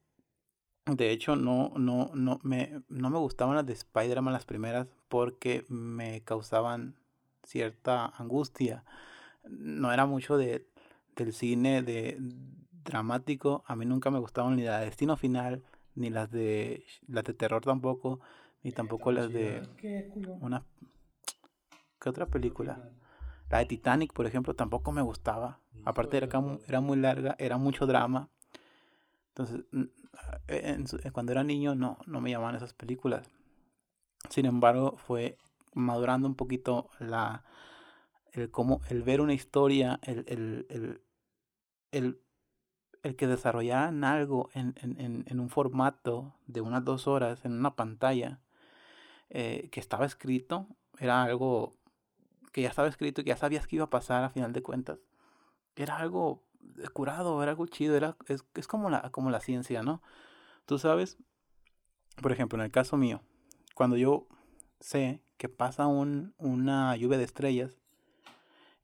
de hecho, no, no, no, me, no me gustaban las de Spider-Man las primeras porque me causaban cierta angustia. No era mucho de, del cine de dramático. A mí nunca me gustaban ni la de Destino Final, ni las de las de terror tampoco, ni tampoco están las de. Qué una ¿Qué otra película? La de Titanic, por ejemplo, tampoco me gustaba. Aparte era, era muy larga, era mucho drama. Entonces, en su- cuando era niño no, no me llamaban esas películas. Sin embargo, fue madurando un poquito la, el, cómo, el ver una historia, el, el, el, el, que desarrollaran algo en, en, en, un formato de unas dos horas en una pantalla eh, que estaba escrito, era algo que ya estaba escrito y que ya sabías que iba a pasar a final de cuentas. Era algo eh, curado, era algo chido, era, es, es como, la, como la ciencia, ¿no? Tú sabes, por ejemplo, en el caso mío, cuando yo sé que pasa un, una lluvia de estrellas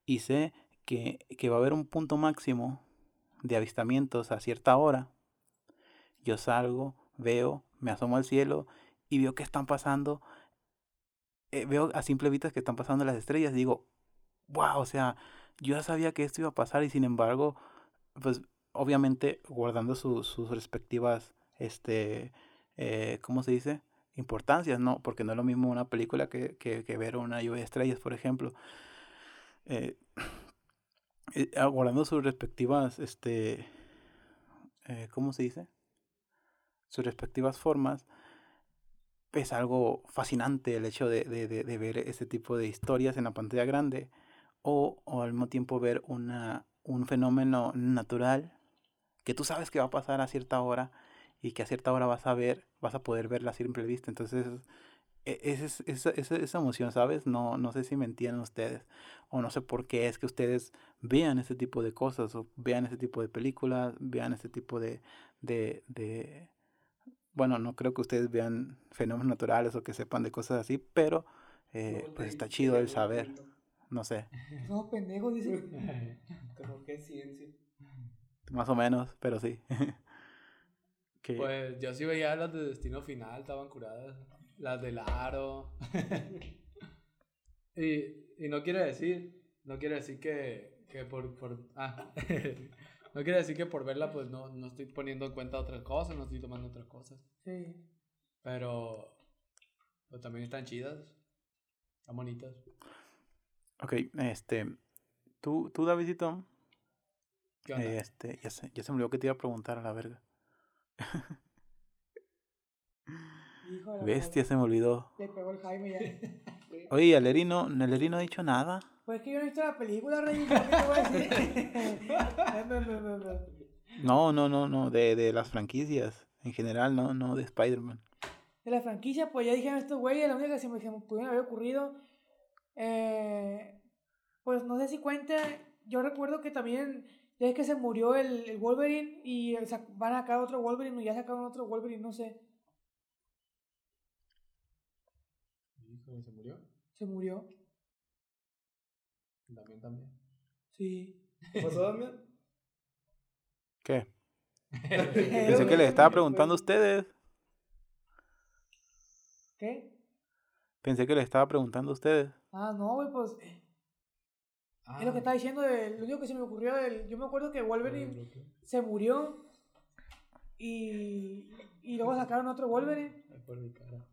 y sé que, que va a haber un punto máximo de avistamientos a cierta hora, yo salgo, veo, me asomo al cielo y veo que están pasando, eh, veo a simple vista que están pasando las estrellas y digo, wow, o sea, yo ya sabía que esto iba a pasar y sin embargo, pues obviamente guardando su- sus respectivas, este, eh, ¿cómo se dice? Importancias, ¿no? Porque no es lo mismo una película que, que, ver una lluvia de estrellas, por ejemplo. Eh, eh, ah, guardando sus respectivas, este, ¿cómo se dice? Sus respectivas formas. Es algo fascinante el hecho de, de, de, de ver este tipo de historias en la pantalla grande o, o al mismo tiempo ver una, un fenómeno natural que tú sabes que va a pasar a cierta hora y que a cierta hora vas a ver, vas a poder verla a simple vista. Entonces, e- esa, esa, esa, esa emoción, ¿sabes? No, no sé si me entienden ustedes o no sé por qué es que ustedes vean ese tipo de cosas o vean ese tipo de películas, vean ese tipo de, de, de... Bueno, no creo que ustedes vean fenómenos naturales o que sepan de cosas así, pero eh, pues está chido el saber, no sé, Somos pendejos, dice. Creo que es ciencia. más o menos, pero sí. que, Pues yo sí veía las de Destino Final, estaban curadas. Las del Aro. y, y no quiere decir, no quiere decir que, que por, por... Ah, no No quiere decir que por verla, pues no, no estoy poniendo en cuenta otras cosas, no estoy tomando otras cosas. Sí. Pero, pero también están chidas. Están bonitas. Ok, este. Tú, tú Davidito. ¿Qué onda? Este, ya se, ya se me olvidó que te iba a preguntar a la verga. La Bestia, se me olvidó. Le pegó el Jaime ya. Oye, ¿y Aleri no, Aleri no ha dicho nada. Pues es que yo no he visto la película, Rey. ¿Qué te voy a decir? No, no, no, no, de, de las franquicias. En general, no, no, de Spider-Man. de la franquicia, pues ya dijeron estos güeyes, la única que se me, se me pudieron haber ocurrido, eh, pues no sé si cuenta, yo recuerdo que también, es que se murió el, el Wolverine y van a sacar otro Wolverine o ya sacaron otro Wolverine, no sé, Híjole, ¿Se murió? se murió, También, también. sí. ¿Qué pasó, Damián? ¿Qué? Pensé Pensé que les estaba preguntando a ustedes. ¿Qué? Pensé que les estaba preguntando a ustedes. Ah, no, güey, pues Ah, es lo que estaba diciendo, de, lo único que se me ocurrió, del, yo me acuerdo que Wolverine se murió y, y luego sacaron otro Wolverine. Ay, por mi cara.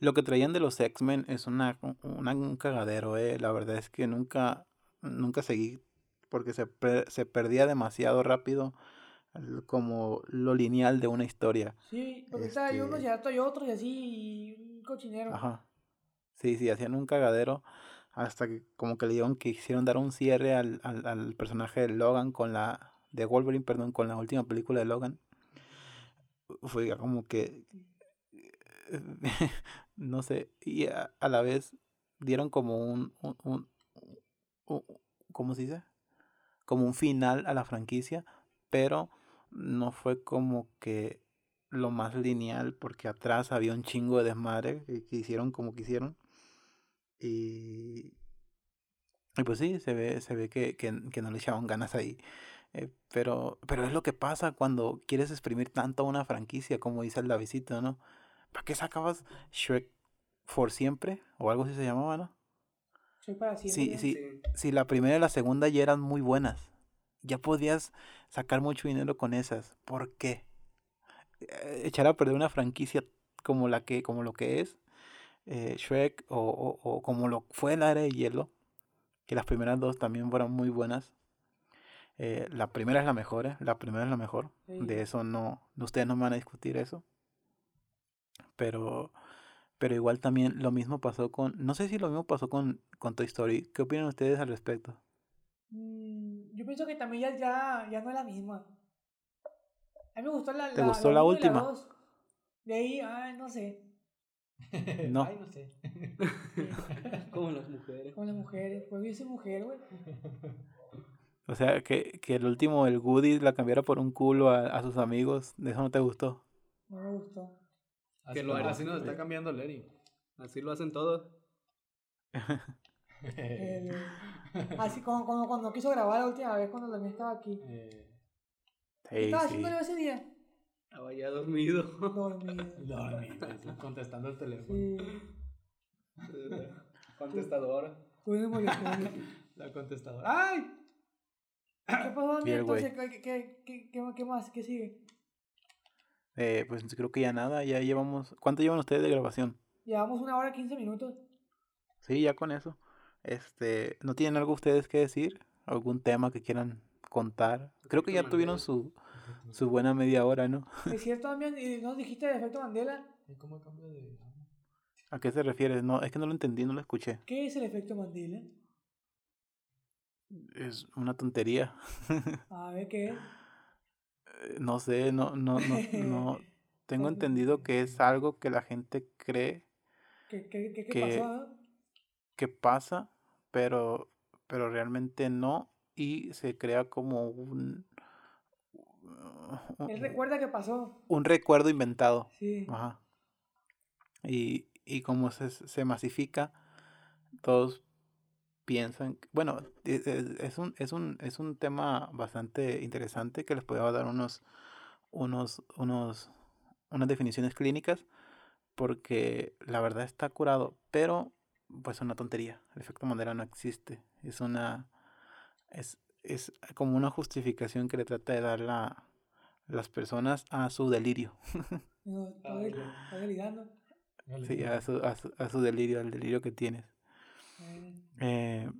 Lo que traían de los X-Men es una, una- un cagadero, eh. La verdad es que nunca, nunca seguí porque se, per- se perdía demasiado rápido como lo lineal de una historia. Sí, porque ahorita hay unos y Este- hay otros y así, y un cochinero. Ajá. Sí, sí, hacían un cagadero hasta que como que le dieron que quisieron dar un cierre al, al, al personaje de Logan con la de Wolverine, perdón, con la última película de Logan. Fue como que no sé, y a, a la vez dieron como un, un, un- un- ¿cómo se dice? Como un final a la franquicia, pero no fue como que lo más lineal, porque atrás había un chingo de desmadre que, que hicieron como quisieron. Y, y pues sí, se ve, se ve que, que, que no le echaban ganas ahí. Eh, pero, pero es lo que pasa cuando quieres exprimir tanto una franquicia, como dice el Davidito, ¿no? ¿Para qué sacabas Shrek for siempre? O algo así se llamaba, ¿no? Soy para siempre. Sí, sí. Si la primera y la segunda ya eran muy buenas, ya podías sacar mucho dinero con esas. ¿Por qué? Eh, Echar a perder una franquicia como la que, como lo que es eh, Shrek o, o- o como lo fue la era de hielo, que las primeras dos también fueron muy buenas. Eh, la primera es la mejor, ¿eh? La primera es la mejor. Sí. De eso no, ustedes no me van a discutir eso. Pero, pero igual también lo mismo pasó con, no sé si lo mismo pasó con, con Toy Story. ¿Qué opinan ustedes al respecto? Mm, yo pienso que también ya, ya, ya no es la misma. A mí me gustó la, ¿Te la, gustó la y última? De ahí, ay, no sé. No. Ay, no sé. Como las mujeres. Con las mujeres. Pues yo soy mujer, güey. O sea, que, que el último, el Woody, la cambiara por un culo a, a sus amigos. ¿De eso no te gustó? No me gustó. Así, lo haría así nos está cambiando Larry. Así lo hacen todos. El- así como, como cuando quiso grabar la última vez cuando también estaba aquí. Eh, ¿Qué Sí, estaba sí. haciéndole ese día? Estaba ya dormido. Dormido. dormido, contestando el teléfono. Sí. Contestadora. De molestón. La contestadora. ¡Ay! ¿Qué pasó? Bien. Entonces, ¿qué, qué, qué, qué, qué más? ¿Qué sigue? Eh, pues creo que ya nada, ya llevamos... ¿Cuánto llevan ustedes de grabación? Llevamos una hora y 15 minutos. Sí, ya con eso. Este, ¿no tienen algo ustedes que decir? ¿Algún tema que quieran contar? Creo que ya tuvieron su, su buena media hora, ¿no? Es cierto, Damián, y no dijiste de efecto Mandela. ¿Y ¿Cómo cambio de.? ¿A qué se refiere? No, es que no lo entendí, no lo escuché. ¿Qué es el efecto Mandela? Es una tontería. A ver qué es. Eh, No sé, no, no, no, no. Tengo entendido que es algo que la gente cree ¿Qué, qué, qué, qué Que- pasó? ah? que pasa, pero, pero realmente no, y se crea como un, Él recuerda que pasó. un recuerdo inventado. Sí. Ajá. Y, y como se, se masifica, todos piensan, bueno, e- e- es un, es un, es un tema bastante interesante que les puedo dar unos, unos, unos, unas definiciones clínicas, porque la verdad está curado, pero pues una tontería. El efecto Mandela no existe. Es una, es, es como una justificación que le trata de dar la, las personas a su delirio. No, está Ah, delirando. Sí, a su, a su, a su delirio, al delirio que tienes. Eh, Eh,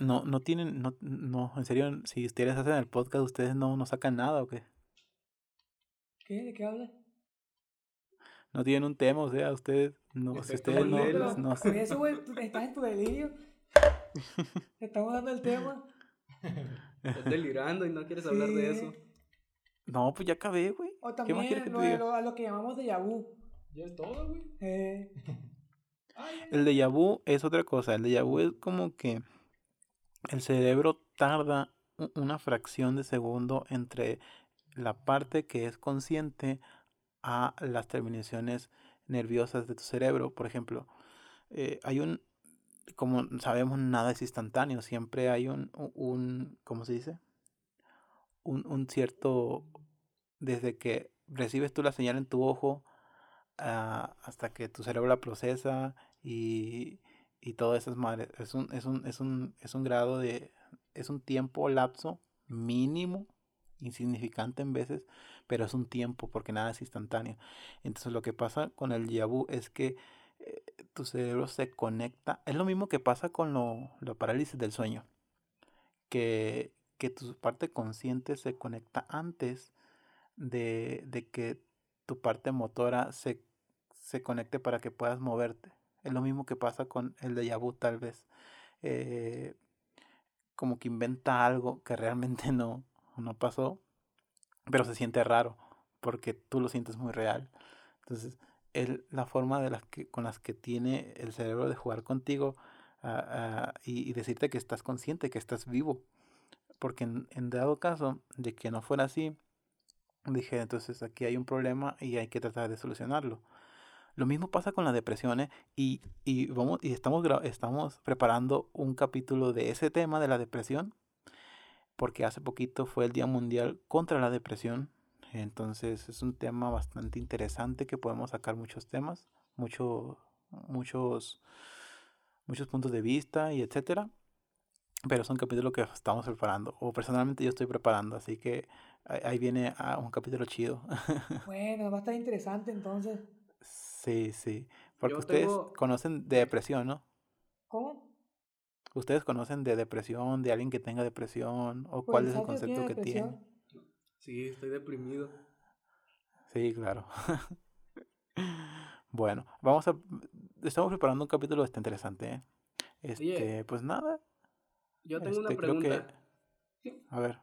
no, no tienen, no, no, en serio, si ustedes hacen el podcast, ustedes no, no sacan nada o qué. ¿Qué? ¿De qué hablas? No tienen un tema, o sea, ustedes no, si ustedes no, Mandela. no, Por eso, güey, estás en tu delirio. Te estamos dando el tema. Estás delirando y no quieres hablar de eso. no, pues ya acabé, güey. O ¿Qué más quieres que también lo, te de diga? lo- a lo que llamamos de vu. Ya es todo, güey. Eh, El déjà vu es otra cosa. El déjà vu es como que el cerebro tarda una fracción de segundo entre la parte que es consciente a las terminaciones nerviosas de tu cerebro. Por ejemplo, eh, hay un, como sabemos, nada es instantáneo. Siempre hay un, un ¿cómo se dice? Un, un cierto, desde que recibes tú la señal en tu ojo ah, hasta que tu cerebro la procesa y, y todas esas madres. Es un, es un, es un, es un grado de, es un tiempo lapso mínimo, insignificante en veces, pero es un tiempo porque nada es instantáneo. Entonces lo que pasa con el vu es que tu cerebro se conecta, es lo mismo que pasa con lo, la parálisis del sueño, que, que tu parte consciente se conecta antes de, de que tu parte motora se, se conecte para que puedas moverte. Es lo mismo que pasa con el déjà vu tal vez. Eh, como que inventa algo que realmente no, no pasó, pero se siente raro porque tú lo sientes muy real. Entonces, el, la forma de las que, con las que tiene el cerebro de jugar contigo ah, ah, y, y decirte que estás consciente, que estás vivo. Porque en, en dado caso de que no fuera así, dije, entonces aquí hay un problema y hay que tratar de solucionarlo. Lo mismo pasa con la depresión, ¿eh? y, y, vamos, y estamos, estamos preparando un capítulo de ese tema de la depresión, porque hace poquito fue el Día Mundial contra la Depresión. Entonces es un tema bastante interesante que podemos sacar muchos temas, mucho, muchos, muchos puntos de vista y etcétera. Pero es un capítulo que estamos preparando, o personalmente yo estoy preparando, así que ahí viene ah, un capítulo chido. bueno, va a estar interesante entonces. Sí, sí. Porque Yo ustedes tengo- conocen de depresión, ¿no? ¿Cómo? Ustedes conocen de depresión, de alguien que tenga depresión, o Pues, cuál es el ¿sabes tiene concepto que tiene. Sí, estoy deprimido. Sí, claro. bueno, vamos a... Estamos preparando un capítulo este interesante, ¿eh? Este, pues nada. Yo tengo una este, que- pregunta. A ver.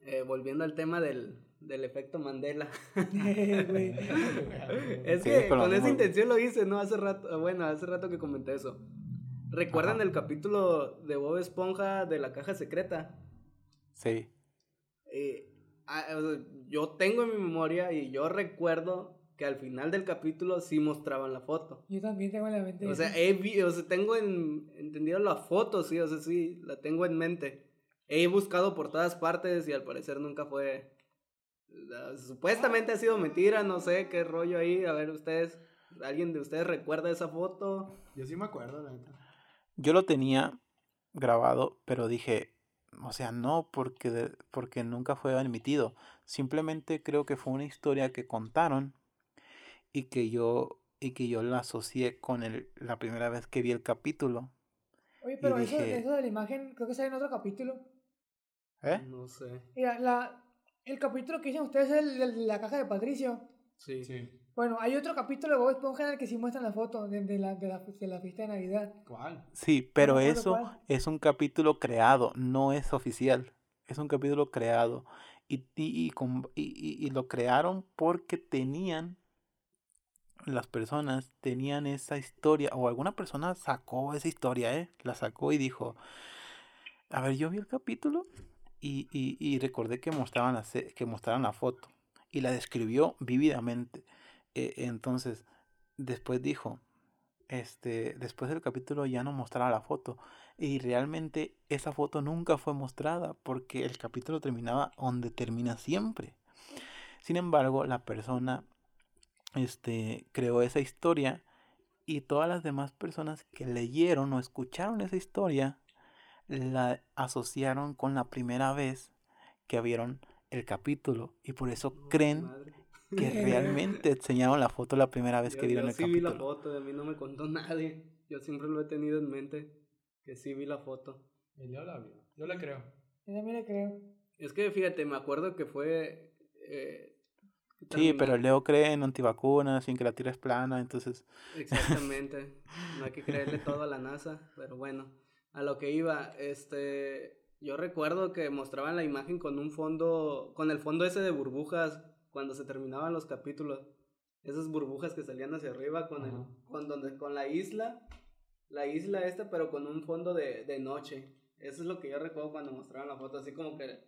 Eh, volviendo al tema del, del efecto Mandela. Es Sí, que con esa intención lo hice, ¿no? Hace rato, bueno, hace rato que comenté eso. ¿Recuerdan Ajá. el capítulo de Bob Esponja de la caja secreta? Sí. Eh, ah, yo tengo en mi memoria y yo recuerdo que al final del capítulo sí mostraban la foto. Yo también tengo en la mente. O sea, he vi- o sea, tengo en, entendido la foto, sí, o sea, sí, la tengo en mente. He buscado por todas partes y al parecer nunca fue... Supuestamente ha sido mentira, no sé qué rollo ahí. A ver, ustedes, ¿alguien de ustedes recuerda esa foto? Yo sí me acuerdo, la neta. Yo lo tenía grabado, pero dije, o sea, no, porque, de- porque nunca fue emitido. Simplemente creo que fue una historia que contaron y que yo, y que yo la asocié con el, la primera vez que vi el capítulo. Oye, pero y eso, dije- eso de la imagen creo que sale en otro capítulo. ¿Eh? No sé. Mira, la, el capítulo que dicen ustedes es el, el de la caja de Patricio. Sí. Sí. Bueno, hay otro capítulo de Bob Esponja en el que sí muestran la foto de, de la, de, la, de la fiesta de Navidad. ¿Cuál? Sí, pero acuerdo eso cuál. es un capítulo creado, no es oficial. Es un capítulo creado. Y, y, y, con- y- y- y lo crearon porque tenían, las personas tenían esa historia, o alguna persona sacó esa historia, ¿eh? La sacó y dijo, a ver, yo vi el capítulo y, y, y recordé que mostraban, la, que mostraban la foto y la describió vívidamente. Eh, entonces, después dijo, este, después del capítulo ya no mostraba la foto. Y realmente esa foto nunca fue mostrada porque el capítulo terminaba donde termina siempre. Sin embargo, la persona este, creó esa historia y todas las demás personas que leyeron o escucharon esa historia la asociaron con la primera vez que vieron el capítulo y por eso creen Madre. Que realmente enseñaron la foto la primera vez Yo- que vieron yo el sí vi la capítulo. foto, a mí no me contó nadie. Yo siempre lo he tenido en mente, que sí vi la foto. Y yo la vi. Yo la creo. Yo también le creo. Es que fíjate, me acuerdo que fue... eh, Sí, pero Leo cree en antivacunas, sin que la tierra es plana, entonces Exactamente. No hay que creerle todo a la NASA, pero bueno, a lo que iba, este, yo recuerdo que mostraban la imagen con un fondo, con el fondo ese de burbujas cuando se terminaban los capítulos. Esas burbujas que salían hacia arriba con el, con donde, con la isla, la isla esta, pero con un fondo de, de noche. Eso es lo que yo recuerdo cuando mostraban la foto, así como que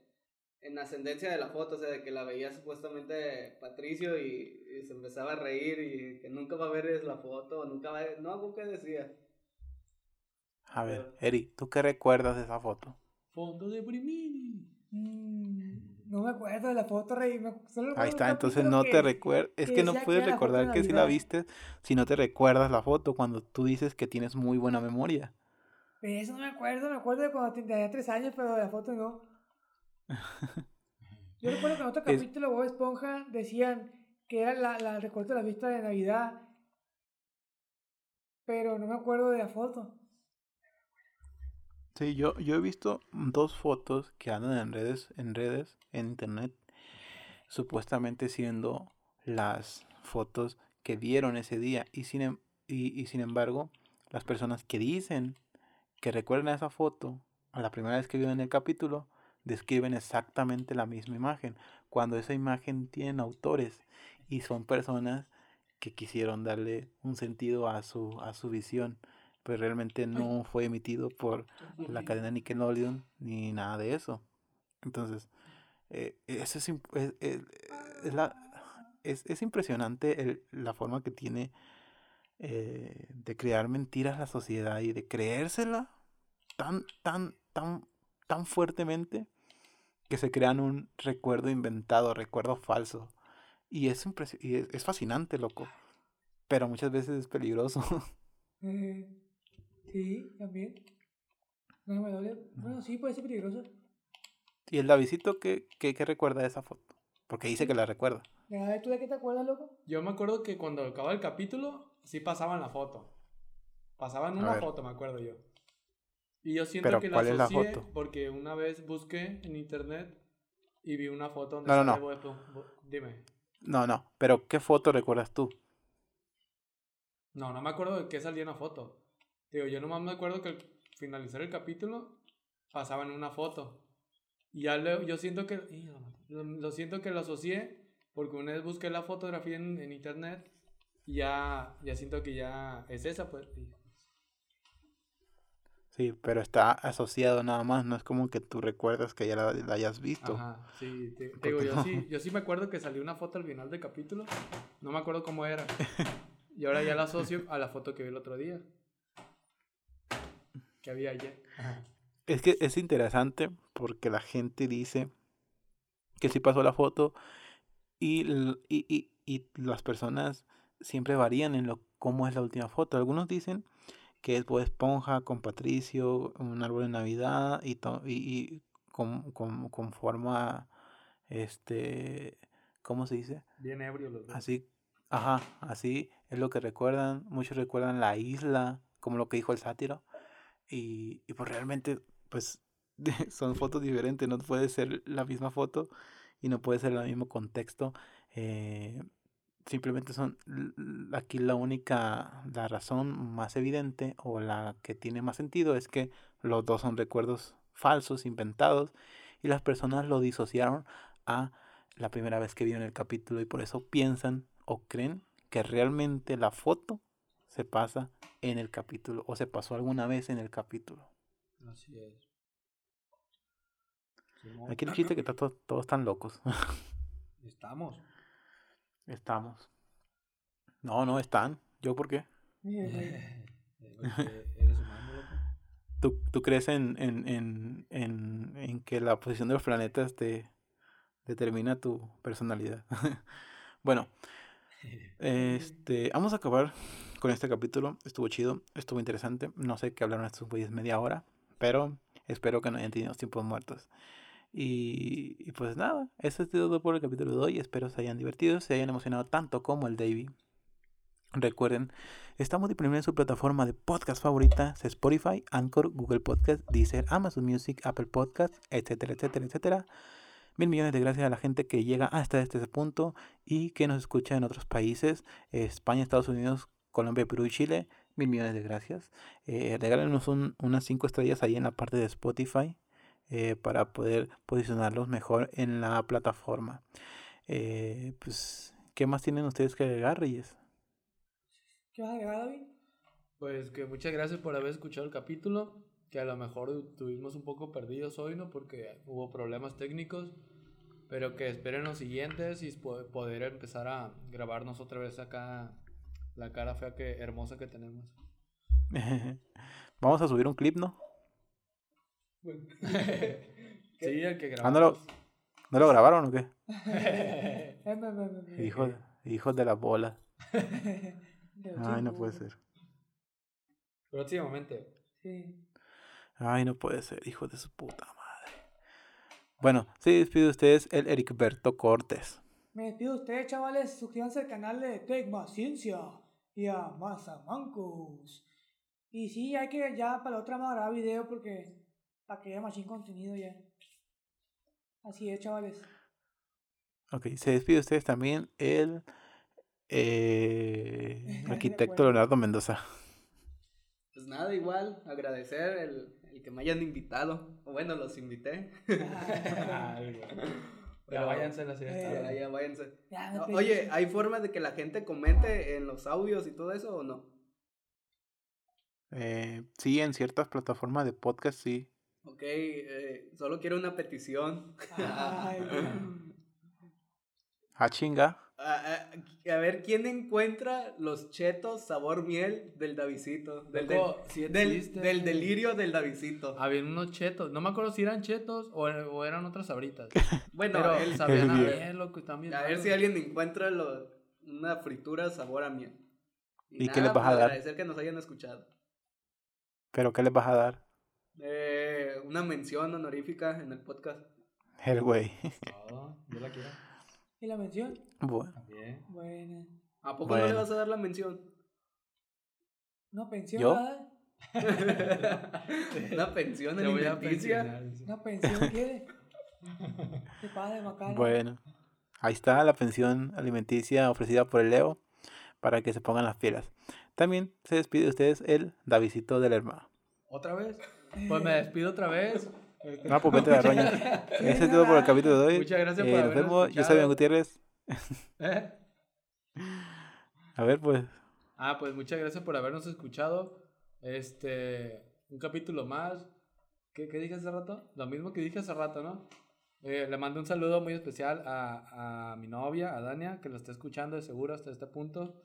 en ascendencia de la foto, o sea, de que la veía supuestamente Patricio y, y se empezaba a reír y que nunca va a ver la foto, nunca va a no, algo que decía. A ver, Eri, ¿tú qué recuerdas de esa foto? Fondo de Brimini. Mm, no me acuerdo de la foto, Rey. me- solo Ahí está, entonces no que- te recuerdas. Es que que no puedes recordar que si la viste si no te recuerdas la foto cuando tú dices que tienes muy buena memoria. De eso no me acuerdo, me acuerdo de cuando tenía tres años, pero de la foto no. Yo recuerdo que en otro capítulo Bob Esponja decían que era la, la recuerdo de la vista de Navidad, pero no me acuerdo de la foto. Sí, yo, yo he visto dos fotos que andan en redes, en redes, en internet, supuestamente siendo las fotos que vieron ese día. Y sin, em- y, y sin embargo, las personas que dicen que recuerdan esa foto a la primera vez que vieron el capítulo, describen exactamente la misma imagen, cuando esa imagen tiene autores y son personas que quisieron darle un sentido a su, a su visión, pero realmente no fue emitido por la cadena Nickelodeon ni nada de eso. Entonces, eh, eso es, es, es- la- es- es impresionante el- la forma que tiene eh, de crear mentiras la sociedad y de creérsela tan, tan, tan, tan fuertemente que se crean un recuerdo inventado, recuerdo falso. Y es, y es, es fascinante, loco. Pero muchas veces es peligroso. Sí, también. No me duele. Bueno, sí, puede ser peligroso. ¿Y el Davidito qué, qué, qué recuerda de esa foto? Porque dice que la recuerda. Ver, ¿tú de qué te acuerdas, loco? Yo me acuerdo que cuando acababa el capítulo, sí pasaban la foto. Pasaban A una ver. foto, me acuerdo yo. Y yo siento Pero, que ¿cuál la es la asocié foto? porque una vez busqué en internet y vi una foto donde No, no, no. Dime. No, no. Pero ¿qué foto recuerdas tú? No, no me acuerdo de qué salía en la foto. Digo, yo nomás me acuerdo que al finalizar el capítulo pasaban una foto. Y ya luego, yo siento que, ¡Ih, la madre! lo, lo siento que lo asocié porque una vez busqué la fotografía en, en internet y ya, ya siento que ya es esa, pues. Sí, pero está asociado nada más. No es como que tú recuerdas que ya la, la hayas visto. Ajá, sí, te- te Porque digo, yo no. sí, yo sí me acuerdo que salió una foto al final del capítulo, no me acuerdo cómo era. Y ahora ya la asocio a la foto que vi el otro día. Que había ayer. Es que es interesante porque la gente dice que sí pasó la foto y, y, y, y las personas siempre varían en lo cómo es la última foto. Algunos dicen que es Bob Esponja con Patricio, un árbol de Navidad y, to- y, y con, con, con forma, este, ¿cómo se dice? Bien ebrio los dos. Así, ajá, así es lo que recuerdan. Muchos recuerdan la isla, como lo que dijo el sátiro. Y, y pues realmente, pues son fotos diferentes, no puede ser la misma foto y no puede ser el mismo contexto. eh, simplemente son aquí la única, la razón más evidente o la que tiene más sentido es que los dos son recuerdos falsos, inventados, y las personas lo disociaron a la primera vez que vieron el capítulo y por eso piensan o creen que realmente la foto se pasa en el capítulo o se pasó alguna vez en el capítulo. Así es. Simón. Aquí el chiste que está to- todos están locos. Estamos. Estamos. No, no están. ¿Yo por qué? Eh, porque eres humano, loco. ¿Tú, tú crees en, en, en, en, en que la posición de los planetas te determina tu personalidad? bueno, este, vamos a acabar con este capítulo. Estuvo chido, estuvo interesante. No sé qué hablaron estos güeyes media hora, pero Espero que no hayan tenido tiempos muertos. Y, pues nada, eso es todo por el capítulo de hoy. Espero se hayan divertido, se hayan emocionado tanto como el Davey. Recuerden, estamos disponibles en su plataforma de podcast favorita, Spotify, Anchor, Google Podcast, Deezer, Amazon Music, Apple Podcast, etcétera, etcétera, etcétera. Mil millones de gracias a la gente que llega hasta este punto y que nos escucha en otros países, España, Estados Unidos, Colombia, Perú y Chile. Mil millones de gracias. Eh, regálenos un- unas cinco estrellas ahí en la parte de Spotify eh, para poder posicionarlos mejor en la plataforma. Eh, pues, ¿qué más tienen ustedes que agregar, Reyes? ¿Qué vas a agregar, David? Pues que muchas gracias por haber escuchado el capítulo. Que a lo mejor estuvimos un poco perdidos hoy, ¿no? Porque hubo problemas técnicos. Pero que esperen los siguientes y po- poder empezar a grabarnos otra vez acá la cara fea que hermosa que tenemos. Vamos a subir un clip, ¿no? sí, el que Ah, ¿no lo, grabamos. ¿no lo grabaron o qué? Hijos, hijos de las bolas. Ay, no puede ser. Próximamente. Sí. Ay, no puede ser, hijos de su puta madre. Bueno, se despide de ustedes el Ericberto Cortés. Me despido de ustedes, chavales. Suscríbanse al canal de Tecma Ciencia y a Mazamancos. Y sí, hay que ya para la otra vamos a grabar video porque para que haya más contenido ya. Así es, chavales. Ok, se despide de ustedes también el eh, arquitecto. Leonardo Mendoza. Pues nada, igual, agradecer el, el que me hayan invitado. O bueno, los invité. Ya Pero- váyanse las Eh, Ya, ya, váyanse. Ya, me No, pedí- Oye, ¿hay forma de que la gente comente en los audios y todo eso o no? Eh, sí, en ciertas plataformas de podcast, sí. Ok, eh, solo quiero una petición. Ay, Ah, chinga. A, a- a ver, ¿quién encuentra los chetos sabor miel del Davisito? Del, del, sí del- delirio del Davisito. Había unos chetos. No me acuerdo si eran chetos o, o eran otras sabritas. Bueno, Pero él- sabían a miel, loco. También. a ver si alguien encuentra lo- una fritura sabor a miel. ¿Y qué les vas a dar? Agradecer que nos hayan escuchado. ¿Pero qué les vas a dar? Eh, una mención honorífica en el podcast. El güey. No, yo la quiero. ¿Y la mención? Bueno, También. Buena. ¿A poco no le Bueno. vas a dar la mención? ¿Una pensión? ¿Yo? una pensión alimenticia. ¿Una pensión quiere? Qué padre, bacana. bueno. Ahí está la pensión alimenticia ofrecida por el Leo para que se pongan las pilas. También se despide de ustedes el Davidito del hermano. ¿Otra vez? Pues me despido otra vez. No, pues vete a la. Ese es todo por el capítulo de hoy. Muchas gracias Eh, por Nos vemos. Yo soy escuchado. Ben Gutiérrez. ¿Eh? A ver, pues. Ah, pues muchas gracias por habernos escuchado. Este, un capítulo más. ¿Qué, qué dije hace rato? Lo mismo que dije hace rato, ¿no? Eh, le mando un saludo muy especial a, a mi novia, a Dania, que lo está escuchando de seguro hasta este punto.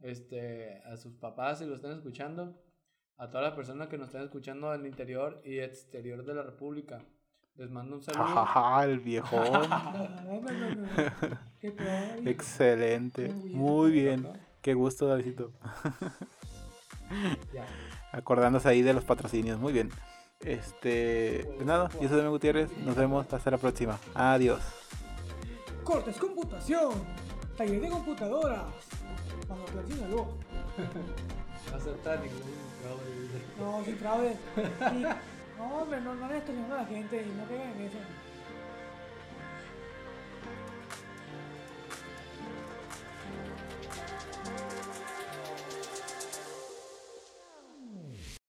Este, a sus papás, si lo están escuchando. A todas las personas que nos están escuchando en el interior y exterior de la República. Les mando un saludo. Jajaja, el padre. Excelente. Muy bien. Qué gusto, Davidito. Ya. Acordándose ahí de los patrocinios. Muy bien. Este. Pues nada, yo soy Ben Gutiérrez. Nos vemos hasta la próxima. Adiós. Cortes Computación. Taller de computadoras. Sinaloa. No acepta ningún. No, sin fraude. No, hombre, no, no le extorsionando a la gente y no caigan en eso.